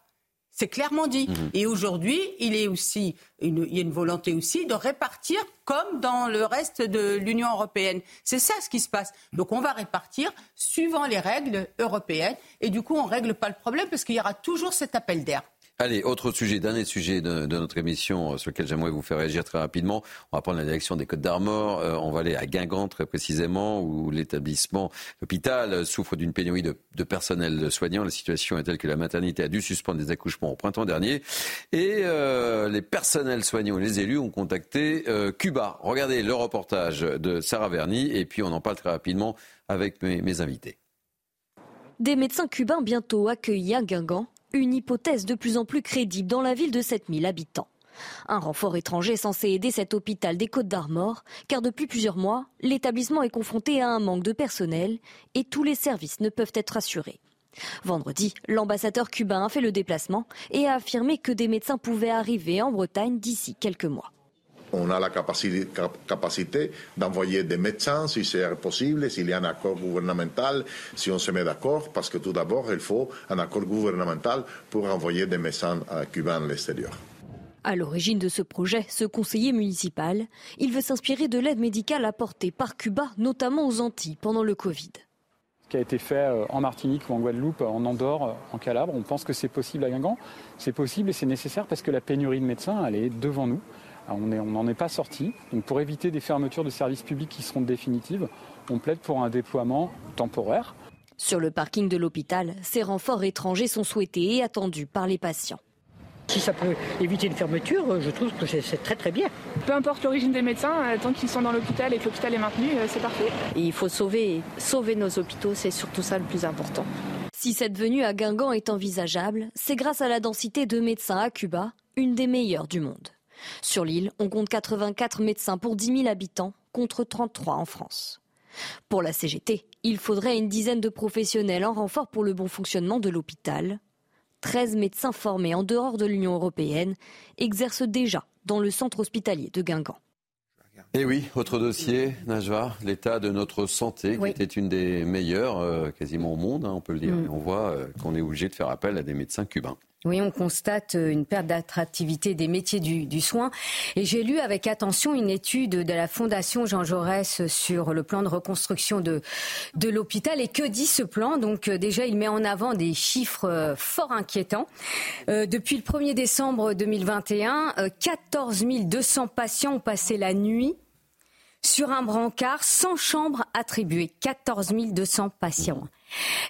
Speaker 15: C'est clairement dit. Mhm. Et aujourd'hui, il, est aussi il y a une volonté aussi de répartir comme dans le reste de l'Union européenne. C'est ça ce qui se passe. Donc on va répartir suivant les règles européennes. Et du coup, on ne règle pas le problème parce qu'il y aura toujours cet appel d'air.
Speaker 2: Allez, autre sujet, dernier sujet de, notre émission euh, sur lequel j'aimerais vous faire réagir très rapidement. On va prendre la direction des Côtes d'Armor. Euh, on va aller à Guingamp très précisément, où l'établissement, l'hôpital, souffre d'une pénurie de, personnel soignant. La situation est telle que la maternité a dû suspendre des accouchements au printemps dernier. Et euh, les personnels soignants les élus ont contacté Cuba. Regardez le reportage de Sarah Verny et puis on en parle très rapidement avec mes, mes invités.
Speaker 44: Des médecins cubains bientôt accueillis à Guingamp une hypothèse de plus en plus crédible dans la ville de 7000 habitants. Un renfort étranger censé aider cet hôpital des Côtes d'Armor, car depuis plusieurs mois, l'établissement est confronté à un manque de personnel et tous les services ne peuvent être assurés. Vendredi, l'ambassadeur cubain a fait le déplacement et a affirmé que des médecins pouvaient arriver en Bretagne d'ici quelques mois
Speaker 45: on a la capacité, d'envoyer des médecins si c'est possible, s'il y a un accord gouvernemental, si on se met d'accord, parce que tout d'abord, il faut un accord gouvernemental pour envoyer des médecins cubains à l'extérieur.
Speaker 44: À l'origine de ce projet, ce conseiller municipal, il veut s'inspirer de l'aide médicale apportée par Cuba, notamment aux Antilles, pendant le Covid.
Speaker 46: Ce qui a été fait euh, en Martinique ou en Guadeloupe, en Andorre, euh, en Calabre, on pense que c'est possible à Guingamp. C'est possible et c'est nécessaire parce que la pénurie de médecins, elle est devant nous. On n'en est pas sorti. Donc pour éviter des fermetures de services publics qui seront définitives, on plaide pour un déploiement temporaire.
Speaker 44: Sur le parking de l'hôpital, ces renforts étrangers sont souhaités et attendus par les patients.
Speaker 47: Si ça peut éviter une fermeture, je trouve que c'est très très bien.
Speaker 48: Peu importe l'origine des médecins, euh, tant qu'ils sont dans l'hôpital et que l'hôpital est maintenu, euh, c'est parfait.
Speaker 49: il faut sauver, sauver nos hôpitaux, c'est surtout ça le plus important.
Speaker 44: Si cette venue à Guingamp est envisageable, c'est grâce à la densité de médecins à Cuba, une des meilleures du monde. Sur l'île, on compte 84 médecins pour 10 000 habitants, contre 33 en France. Pour la CGT, il faudrait une dizaine de professionnels en renfort pour le bon fonctionnement de l'hôpital. 13 médecins formés en dehors de l'Union européenne exercent déjà dans le centre hospitalier de Guingamp.
Speaker 2: Et eh oui, autre dossier, Najwa, l'état de notre santé, qui était une des meilleures euh, quasiment au monde, hein, on peut le dire. Mm. on voit euh, qu'on est obligé de faire appel à des médecins cubains.
Speaker 36: Oui, on constate euh, une perte d'attractivité des métiers du, soin. Et j'ai lu avec attention une étude de la Fondation Jean Jaurès sur le plan de reconstruction de, l'hôpital. Et que dit ce plan? Donc euh, déjà, il met en avant des chiffres euh, fort inquiétants. depuis le 1er décembre 2021, 14 200 patients ont passé la nuit sur un brancard sans chambre attribuée. 14 200 patients.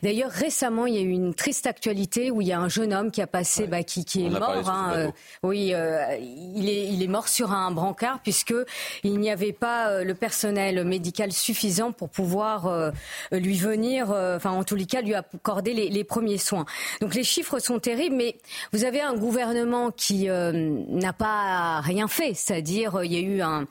Speaker 36: D'ailleurs, récemment, il y a eu une triste actualité où il y a un jeune homme qui a passé, bah, qui, qui est mort. Hein, euh, oui, euh, il, est, il est mort sur un brancard puisque il n'y avait pas euh, le personnel médical suffisant pour pouvoir lui venir, enfin en tous les cas, lui accorder les, les, premiers soins. Donc les chiffres sont terribles, mais vous avez un gouvernement qui n'a pas rien fait, c'est-à-dire il y a eu un,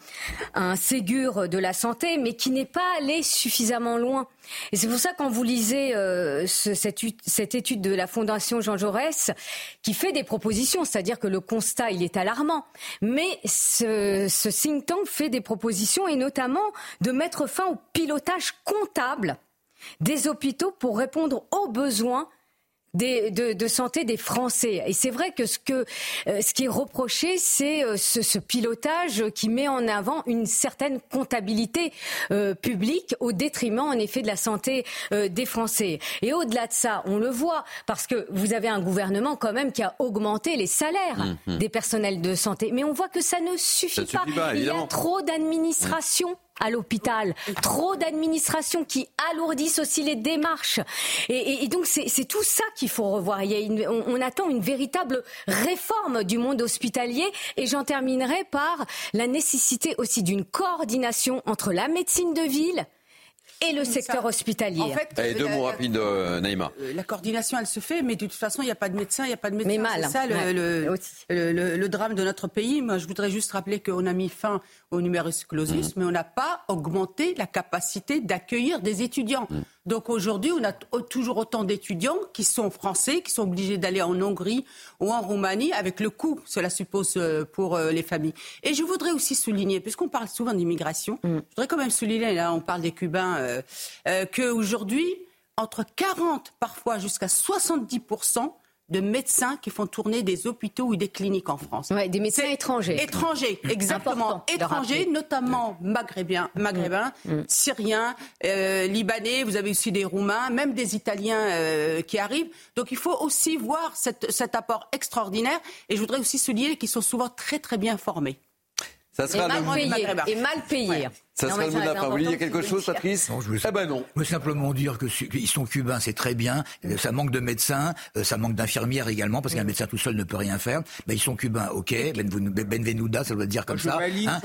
Speaker 36: un Ségur de la santé, mais qui n'est pas allé suffisamment loin. Et c'est pour ça quand vous lisez euh, ce, cette, cette, étude de la Fondation Jean Jaurès, qui fait des propositions, c'est-à-dire que le constat il est alarmant, mais ce, ce think tank fait des propositions et notamment de mettre fin au pilotage comptable des hôpitaux pour répondre aux besoins de, santé des Français. Et c'est vrai que ce, que, euh, ce qui est reproché, c'est euh, ce, pilotage qui met en avant une certaine comptabilité euh, publique au détriment, en effet, de la santé des Français. Et au-delà de ça, on le voit, parce que vous avez un gouvernement quand même qui a augmenté les salaires mmh, mmh. des personnels de santé. Mais on voit que ça ne suffit, pas. Il y a trop d'administration à l'hôpital, trop d'administrations qui alourdissent aussi les démarches. Et, donc c'est tout ça qu'il faut revoir. Il on, on, attend une véritable réforme du monde hospitalier et j'en terminerai par la nécessité aussi d'une coordination entre la médecine de ville, et le secteur hospitalier. En
Speaker 2: fait, Allez, deux mots rapides, euh, Naïma.
Speaker 15: Euh, la coordination, elle se fait, mais de toute façon, il n'y a pas de médecin, il n'y a pas de médecin.
Speaker 36: Mais mal.
Speaker 15: C'est ça le, le, drame de notre pays. Moi, je voudrais juste rappeler qu'on a mis fin au numerus clausus, mmh. mais on n'a pas augmenté la capacité d'accueillir des étudiants. Mmh. Donc aujourd'hui, on a toujours autant d'étudiants qui sont français, qui sont obligés d'aller en Hongrie ou en Roumanie avec le coût, cela suppose euh, pour les familles. Et je voudrais aussi souligner, puisqu'on parle souvent d'immigration, mmh. je voudrais quand même souligner, là on parle des Cubains euh, euh, qu'aujourd'hui, entre 40 parfois jusqu'à 70 de médecins qui font tourner des hôpitaux ou des cliniques en France.
Speaker 36: des médecins étrangers.
Speaker 15: Étrangers, exactement. Étrangers, notamment maghrébins, maghrébins mm. Mm. syriens, euh, libanais, vous avez aussi des Roumains, même des Italiens qui arrivent. Donc il faut aussi voir cet apport extraordinaire. Et je voudrais aussi souligner qu'ils sont souvent très très bien formés.
Speaker 36: Ça sera et mal payé. Et mal payé.
Speaker 2: Ça serait le mot de la fin. Vous vouliez dire quelque chose, Patrice
Speaker 17: Non, je veux, eh ben non. Je veux simplement dire que qu'ils sont cubains, c'est très bien. Euh, ça manque de médecins, euh, ça manque d'infirmières également, parce qu'un médecin tout seul ne peut rien faire. Mais ils sont cubains, ok. Benvenuda, ça doit dire comme ça. Hein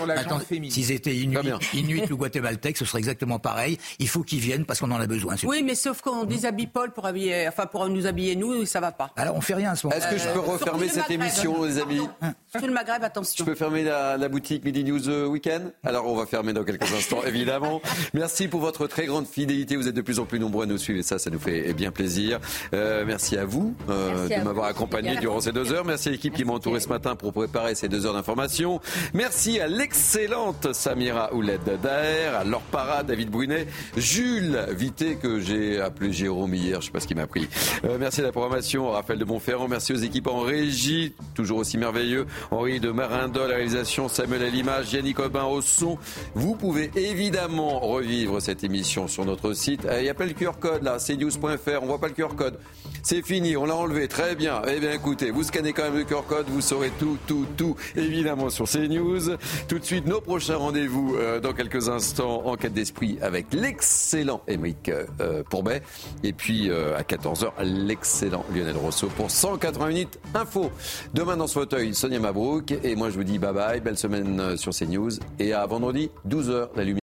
Speaker 17: S'ils étaient inuits, ou guatémaltèques, ce serait exactement pareil. Il faut qu'ils viennent parce qu'on en a besoin.
Speaker 15: Oui, mais sauf qu'on déshabille Paul pour habiller, enfin pour nous habiller nous, ça va pas.
Speaker 17: Alors on fait rien à ce moment.
Speaker 2: Est-ce que je peux euh, refermer cette émission, les amis
Speaker 15: Tout le Maghreb, attention.
Speaker 2: Je peux fermer la, boutique Midi News Weekend? Alors on va fermer dans quelques instants, évidemment. Merci pour votre très grande fidélité. Vous êtes de plus en plus nombreux à nous suivre et ça, ça nous fait bien plaisir. Euh, merci à vous euh, de m'avoir accompagné durant ces deux heures. Merci à l'équipe qui m'a entouré ce matin pour préparer ces deux heures d'information. Merci à l'excellente Samira Ouled Daer, à Laure Parra, David Brunet, Jules Vité que j'ai appelé Jérôme hier, je sais pas ce qu'il m'a pris. Euh, merci à la programmation, Raphaël de Montferrand. Merci aux équipes en régie, toujours aussi merveilleux. Henri de Marindol, la réalisation, Samuel à l'image, Yannick Aubin au son. Vous pouvez évidemment revivre cette émission sur notre site. Eh, il n'y a pas le QR code là, cnews.fr, on voit pas le QR code. C'est fini, on l'a enlevé, très bien. Eh bien écoutez, vous scannez quand même le QR code, vous saurez tout, tout, tout, évidemment sur CNews. Tout de suite, nos prochains rendez-vous euh, dans quelques instants en quête d'esprit avec l'excellent Émeric euh, Pourbet. Et puis euh, à 14h, l'excellent Lionel Rousseau pour 180 minutes info. Demain dans ce fauteuil, Sonia Mabrouk. Et moi je vous dis bye bye, belle semaine sur CNews. Et à vendredi, 12h, heures, la lumière.